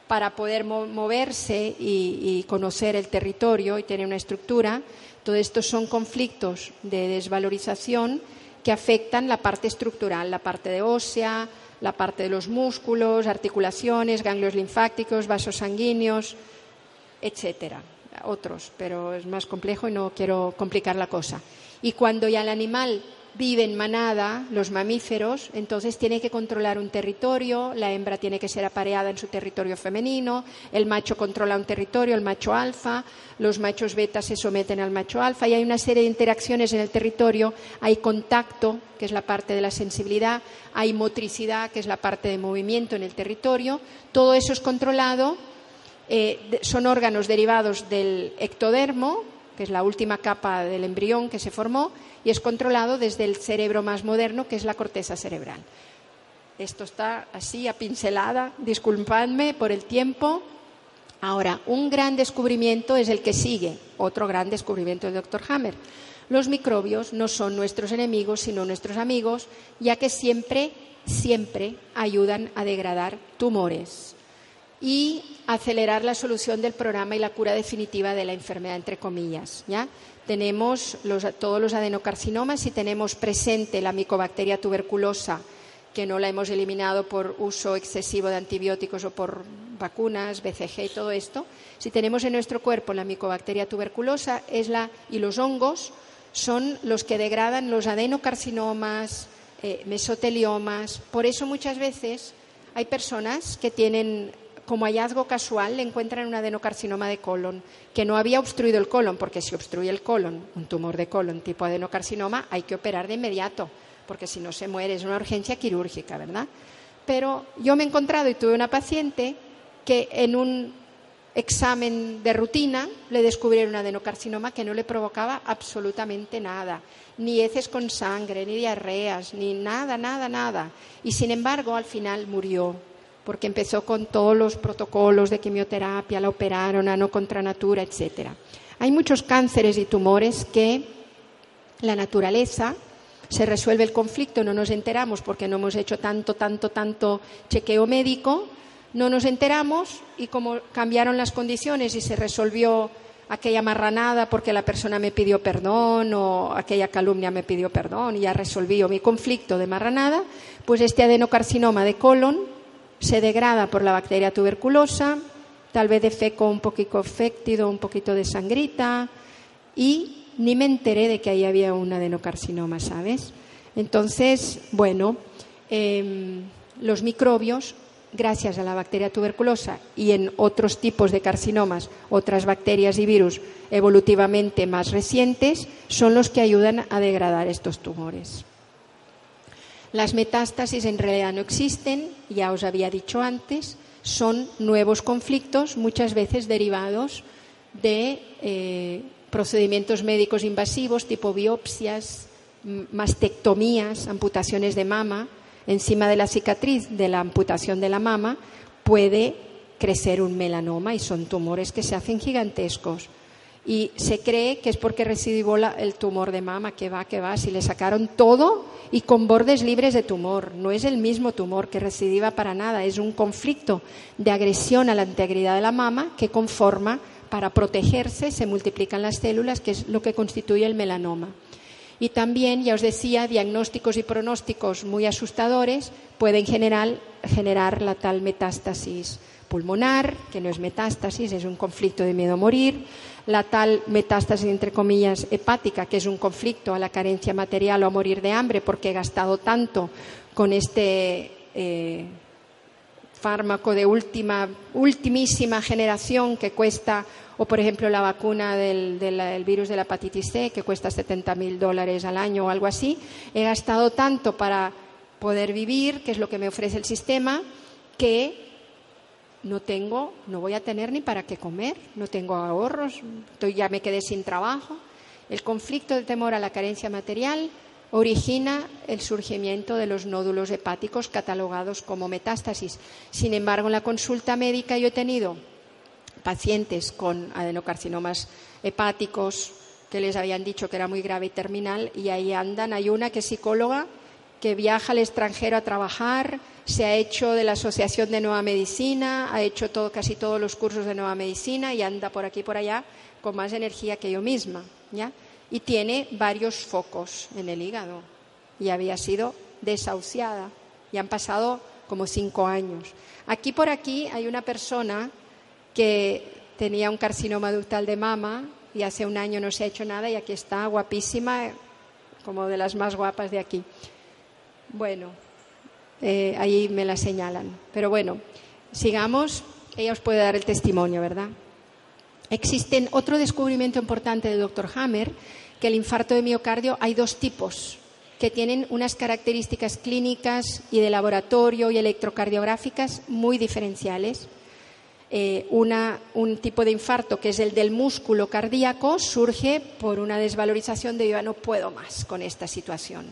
para poder moverse y, conocer el territorio y tener una estructura, todo esto son conflictos de desvalorización que afectan la parte estructural, la parte de ósea, la parte de los músculos, articulaciones, ganglios linfáticos, vasos sanguíneos, etcétera. Otros, pero es más complejo y no quiero complicar la cosa. Y cuando ya el animal vive en manada, los mamíferos, entonces tiene que controlar un territorio, la hembra tiene que ser apareada en su territorio femenino, el macho controla un territorio, el macho alfa, los machos beta se someten al macho alfa y hay una serie de interacciones en el territorio, hay contacto, que es la parte de la sensibilidad, hay motricidad, que es la parte de movimiento en el territorio, todo eso es controlado, eh, son órganos derivados del ectodermo, que es la última capa del embrión que se formó, y es controlado desde el cerebro más moderno, que es la corteza cerebral. Esto está así a pincelada, disculpadme por el tiempo. Ahora, un gran descubrimiento es el que sigue, otro gran descubrimiento del doctor Hammer. Los microbios no son nuestros enemigos, sino nuestros amigos, ya que siempre, siempre ayudan a degradar tumores. Y acelerar la solución del programa y la cura definitiva de la enfermedad, entre comillas. ¿ya? Tenemos los- todos los adenocarcinomas y tenemos presente la micobacteria tuberculosa, que no la hemos eliminado por uso excesivo de antibióticos o por vacunas, BCG y todo esto. Si tenemos en nuestro cuerpo la micobacteria tuberculosa es la, y los hongos, son los que degradan los adenocarcinomas, eh, mesoteliomas. Por eso muchas veces hay personas que tienen como hallazgo casual le encuentran un adenocarcinoma de colon que no había obstruido el colon, porque si obstruye el colon, un tumor de colon tipo adenocarcinoma, hay que operar de inmediato, porque si no se muere es una urgencia quirúrgica, ¿verdad? Pero yo me he encontrado y tuve una paciente que en un examen de rutina le descubrieron un adenocarcinoma que no le provocaba absolutamente nada, ni heces con sangre, ni diarreas, ni nada, nada, nada. Y sin embargo, al final murió, porque empezó con todos los protocolos de quimioterapia, la operaron, ano contra natura, etc. Hay muchos cánceres y tumores que la naturaleza se resuelve el conflicto, no nos enteramos porque no hemos hecho tanto, tanto, tanto chequeo médico, no nos enteramos y como cambiaron las condiciones y se resolvió aquella marranada porque la persona me pidió perdón o aquella calumnia me pidió perdón y ya resolví mi conflicto de marranada, pues este adenocarcinoma de colon se degrada por la bacteria tuberculosa, tal vez de feco un poquito féctido, un poquito de sangrita y ni me enteré de que ahí había un adenocarcinoma, ¿sabes? Entonces, bueno, eh, los microbios, gracias a la bacteria tuberculosa y en otros tipos de carcinomas, otras bacterias y virus evolutivamente más recientes, son los que ayudan a degradar estos tumores. Las metástasis en realidad no existen, ya os había dicho antes, son nuevos conflictos, muchas veces derivados de eh, procedimientos médicos invasivos tipo biopsias, mastectomías, amputaciones de mama. Encima de la cicatriz de la amputación de la mama puede crecer un melanoma y son tumores que se hacen gigantescos. Y se cree que es porque recibió la, el tumor de mama, que va, que va, si le sacaron todo y con bordes libres de tumor. No es el mismo tumor que recidivía para nada, es un conflicto de agresión a la integridad de la mama que conforma para protegerse, se multiplican las células, que es lo que constituye el melanoma. Y también, ya os decía, diagnósticos y pronósticos muy asustadores pueden generar, generar la tal metástasis pulmonar, que no es metástasis, es un conflicto de miedo a morir, la tal metástasis, entre comillas, hepática, que es un conflicto a la carencia material o a morir de hambre porque he gastado tanto con este eh, fármaco de última, ultimísima generación que cuesta, o por ejemplo la vacuna del, del, virus de la hepatitis C, que cuesta 70 mil dólares al año o algo así. He gastado tanto para poder vivir, que es lo que me ofrece el sistema, que no tengo, no voy a tener ni para qué comer, no tengo ahorros, ya me quedé sin trabajo. El conflicto del temor a la carencia material origina el surgimiento de los nódulos hepáticos catalogados como metástasis. Sin embargo, en la consulta médica yo he tenido pacientes con adenocarcinomas hepáticos que les habían dicho que era muy grave y terminal y ahí andan. Hay una que es psicóloga que viaja al extranjero a trabajar, se ha hecho de la Asociación de Nueva Medicina, ha hecho todo, casi todos los cursos de Nueva Medicina y anda por aquí y por allá con más energía que yo misma. ¿ya? Y tiene varios focos en el hígado y había sido desahuciada y han pasado como cinco años. Aquí por aquí hay una persona que tenía un carcinoma ductal de mama y hace un año no se ha hecho nada y aquí está guapísima, como de las más guapas de aquí. Bueno, eh, ahí me la señalan. Pero bueno, sigamos. Ella os puede dar el testimonio, ¿verdad? Existen otro descubrimiento importante del doctor Hammer, que el infarto de miocardio hay dos tipos que tienen unas características clínicas y de laboratorio y electrocardiográficas muy diferenciales. Eh, una, un tipo de infarto que es el del músculo cardíaco surge por una desvalorización de yo no puedo más con esta situación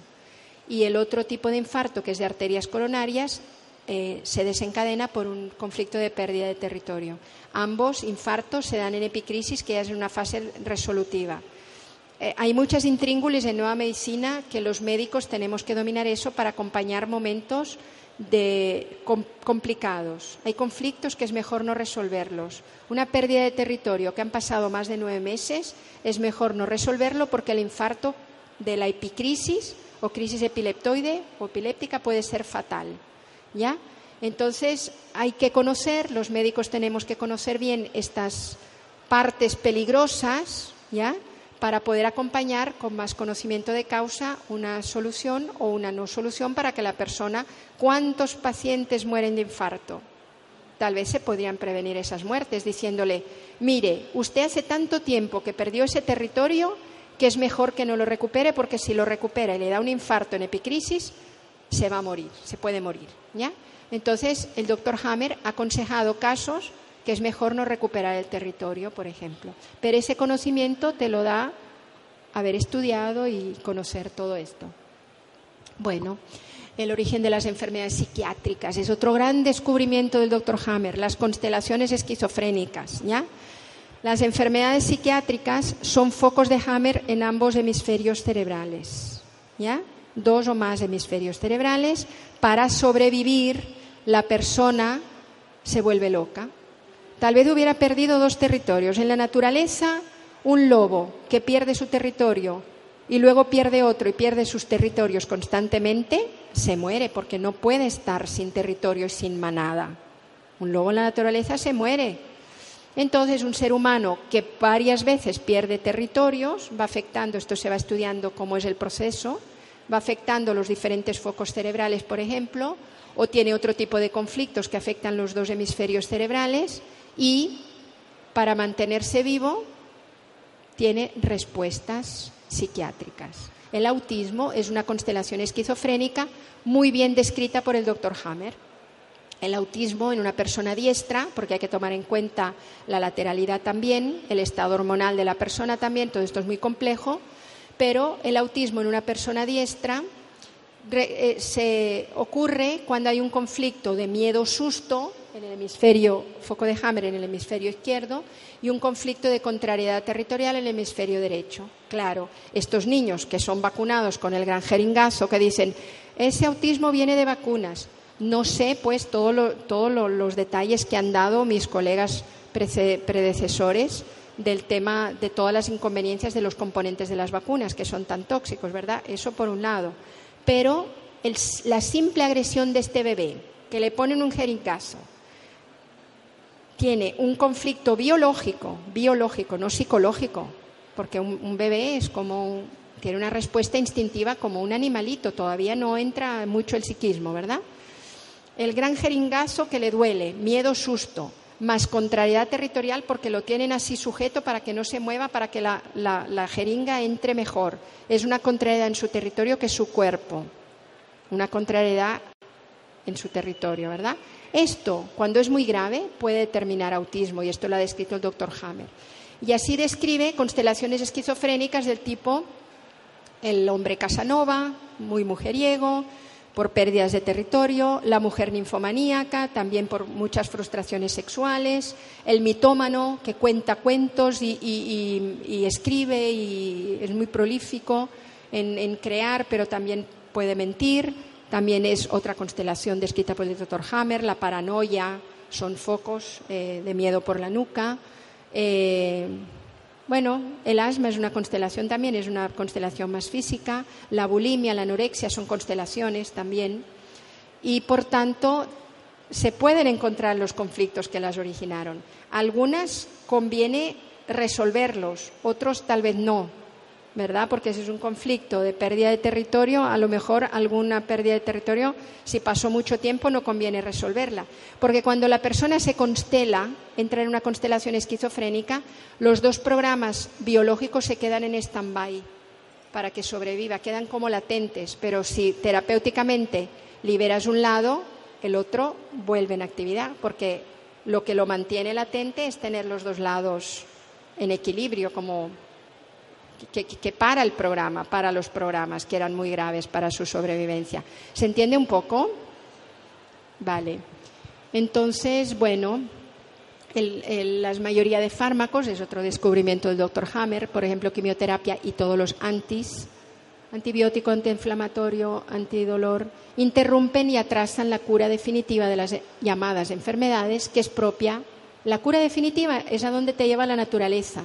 y el otro tipo de infarto, que es de arterias coronarias, eh, se desencadena por un conflicto de pérdida de territorio. Ambos infartos se dan en epicrisis, que es una fase resolutiva. eh, hay muchas intríngulis en nueva medicina que los médicos tenemos que dominar eso para acompañar momentos complicados. Hay conflictos que es mejor no resolverlos. Una pérdida de territorio que han pasado más de nueve meses es mejor no resolverlo porque el infarto de la epicrisis o crisis epileptoide o epiléptica puede ser fatal. ¿Ya? Entonces hay que conocer, los médicos tenemos que conocer bien estas partes peligrosas, ¿ya? Para poder acompañar con más conocimiento de causa una solución o una no solución para que la persona, ¿cuántos pacientes mueren de infarto? Tal vez se podrían prevenir esas muertes diciéndole, mire, usted hace tanto tiempo que perdió ese territorio que es mejor que no lo recupere porque si lo recupera y le da un infarto en epicrisis, se va a morir, se puede morir, ¿ya? Entonces, el doctor Hammer ha aconsejado casos que es mejor no recuperar el territorio, por ejemplo. Pero ese conocimiento te lo da haber estudiado y conocer todo esto. Bueno, el origen de las enfermedades psiquiátricas es otro gran descubrimiento del doctor Hammer, las constelaciones esquizofrénicas, ¿ya? Las enfermedades psiquiátricas son focos de Hammer en ambos hemisferios cerebrales, ¿ya? Dos o más hemisferios cerebrales. Para sobrevivir, la persona se vuelve loca. Tal vez hubiera perdido dos territorios. En la naturaleza, un lobo que pierde su territorio y luego pierde otro y pierde sus territorios constantemente, se muere porque no puede estar sin territorio y sin manada. Un lobo en la naturaleza se muere. Entonces, un ser humano que varias veces pierde territorios, va afectando, esto se va estudiando cómo es el proceso, va afectando los diferentes focos cerebrales, por ejemplo, o tiene otro tipo de conflictos que afectan los dos hemisferios cerebrales y para mantenerse vivo tiene respuestas psiquiátricas. El autismo es una constelación esquizofrénica muy bien descrita por el doctor Hammer. El autismo en una persona diestra, porque hay que tomar en cuenta la lateralidad también, el estado hormonal de la persona también, todo esto es muy complejo, pero el autismo en una persona diestra eh, se ocurre cuando hay un conflicto de miedo-susto en el hemisferio, foco de Hammer en el hemisferio izquierdo, y un conflicto de contrariedad territorial en el hemisferio derecho. Claro, estos niños que son vacunados con el gran jeringazo, que dicen, ese autismo viene de vacunas. No sé, pues, todos lo- todos lo- los detalles que han dado mis colegas predecesores del tema de todas las inconveniencias de los componentes de las vacunas, que son tan tóxicos, ¿verdad? Eso por un lado. Pero la simple agresión de este bebé, que le ponen un jeringazo, tiene un conflicto biológico, biológico, no psicológico, porque un, bebé es como tiene una respuesta instintiva como un animalito, todavía no entra mucho el psiquismo, ¿verdad? El gran jeringazo que le duele, miedo, susto, más contrariedad territorial porque lo tienen así sujeto para que no se mueva, para que la, jeringa entre mejor. Es una contrariedad en su territorio que su cuerpo, una contrariedad en su territorio, ¿verdad? Esto, cuando es muy grave, puede determinar autismo y esto lo ha descrito el doctor Hammer. Y así describe constelaciones esquizofrénicas del tipo el hombre Casanova, muy mujeriego, por pérdidas de territorio, la mujer ninfomaníaca, también por muchas frustraciones sexuales, el mitómano que cuenta cuentos y, escribe y es muy prolífico en, en crear, pero también puede mentir. También es otra constelación descrita por el doctor Hammer, la paranoia, son focos eh, de miedo por la nuca. Eh, bueno, el asma es una constelación también, es una constelación más física. La bulimia, la anorexia son constelaciones también. Y por tanto, se pueden encontrar los conflictos que las originaron. Algunas conviene resolverlos, otros tal vez no, ¿verdad? Porque si es un conflicto de pérdida de territorio, a lo mejor alguna pérdida de territorio, si pasó mucho tiempo, no conviene resolverla. Porque cuando la persona se constela, entra en una constelación esquizofrénica, los dos programas biológicos se quedan en stand-by para que sobreviva, quedan como latentes, pero si terapéuticamente liberas un lado, el otro vuelve en actividad, porque lo que lo mantiene latente es tener los dos lados en equilibrio, como que, para el programa, para los programas que eran muy graves para su sobrevivencia. ¿Se entiende un poco? Vale. Entonces, bueno, la mayoría de fármacos, es otro descubrimiento del doctor Hammer, por ejemplo, quimioterapia y todos los antis, antibiótico, antiinflamatorio, antidolor, interrumpen y atrasan la cura definitiva de las llamadas enfermedades, que es propia. La cura definitiva es a donde te lleva la naturaleza,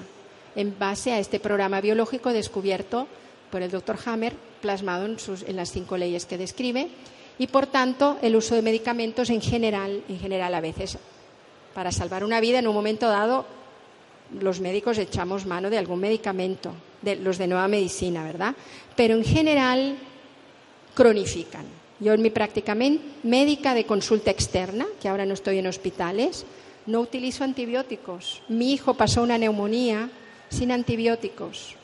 en base a este programa biológico descubierto por el doctor Hammer, plasmado en, sus- en las cinco leyes que describe, y por tanto el uso de medicamentos en general, en general a veces para salvar una vida en un momento dado los médicos echamos mano de algún medicamento, de los de nueva medicina, ¿verdad? Pero en general cronifican. Yo en mi práctica médica de consulta externa, que ahora no estoy en hospitales, no utilizo antibióticos. Mi hijo pasó una neumonía sin antibióticos.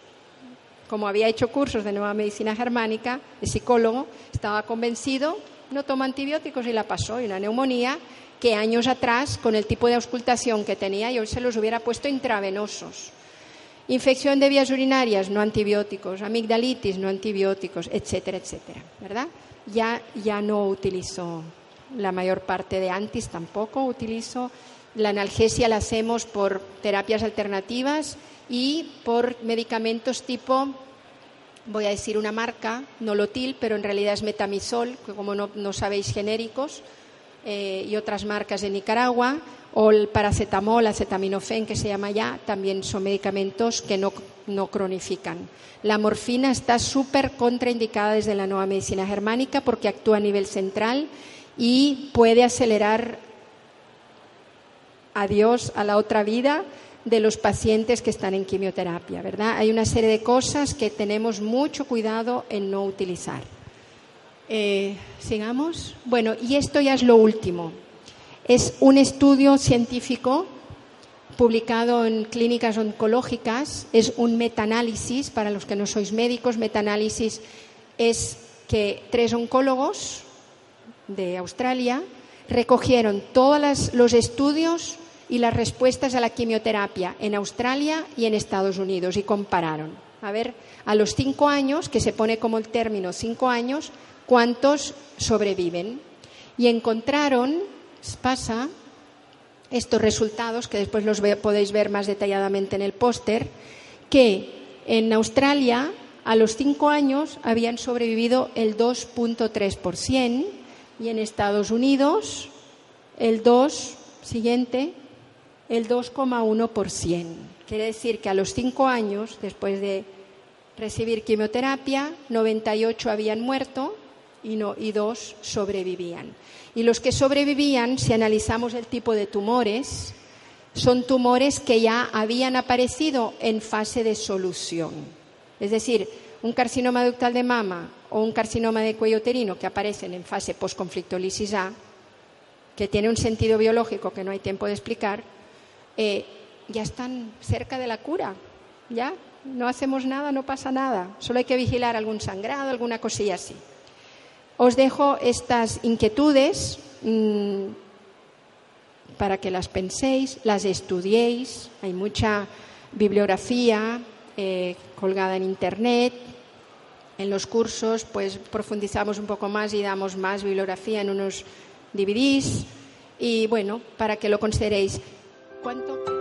Como había hecho cursos de nueva medicina germánica, de psicólogo, estaba convencido, no toma antibióticos y la pasó, y una neumonía que años atrás, con el tipo de auscultación que tenía, yo se los hubiera puesto intravenosos. Infección de vías urinarias, no antibióticos. Amigdalitis, no antibióticos, etcétera, etcétera. ¿Verdad? Ya, ya no utilizo la mayor parte de antis, tampoco utilizo. La analgesia la hacemos por terapias alternativas y por medicamentos tipo, voy a decir una marca, Nolotil, pero en realidad es Metamisol, que como no, no sabéis genéricos, eh, y otras marcas de Nicaragua, o el paracetamol, acetaminofén, que se llama ya, también son medicamentos que no, no cronifican. La morfina está súper contraindicada desde la nueva medicina germánica porque actúa a nivel central y puede acelerar adiós a la otra vida de los pacientes que están en quimioterapia, ¿verdad? Hay una serie de cosas que tenemos mucho cuidado en no utilizar. Eh, sigamos. Bueno, y esto ya es lo último. Es un estudio científico publicado en clínicas oncológicas. Es un metaanálisis, para los que no sois médicos, metaanálisis es que tres oncólogos de Australia recogieron todos los estudios y las respuestas a la quimioterapia en Australia y en Estados Unidos y compararon. A ver, a los cinco años, que se pone como el término cinco años, cuántos sobreviven. Y encontraron, pasa, estos resultados, que después los podéis ver más detalladamente en el póster, que en Australia a los cinco años habían sobrevivido el 2.3% y en Estados Unidos el 2, siguiente, el 2,1%. Quiere decir que a los cinco años, después de recibir quimioterapia, 98 habían muerto y, dos sobrevivían. Y los que sobrevivían, si analizamos el tipo de tumores, son tumores que ya habían aparecido en fase de solución. Es decir, un carcinoma ductal de mama o un carcinoma de cuello uterino que aparecen en fase postconflicto lisis A, que tiene un sentido biológico que no hay tiempo de explicar, eh, ya están cerca de la cura. Ya no hacemos nada, no pasa nada. Solo hay que vigilar algún sangrado, alguna cosilla así. Os dejo estas inquietudes mmm, para que las penséis, las estudiéis. Hay mucha bibliografía eh, colgada en Internet. En los cursos, pues profundizamos un poco más y damos más bibliografía en unos DVDs. Y bueno, para que lo consideréis. ¿Cuánto?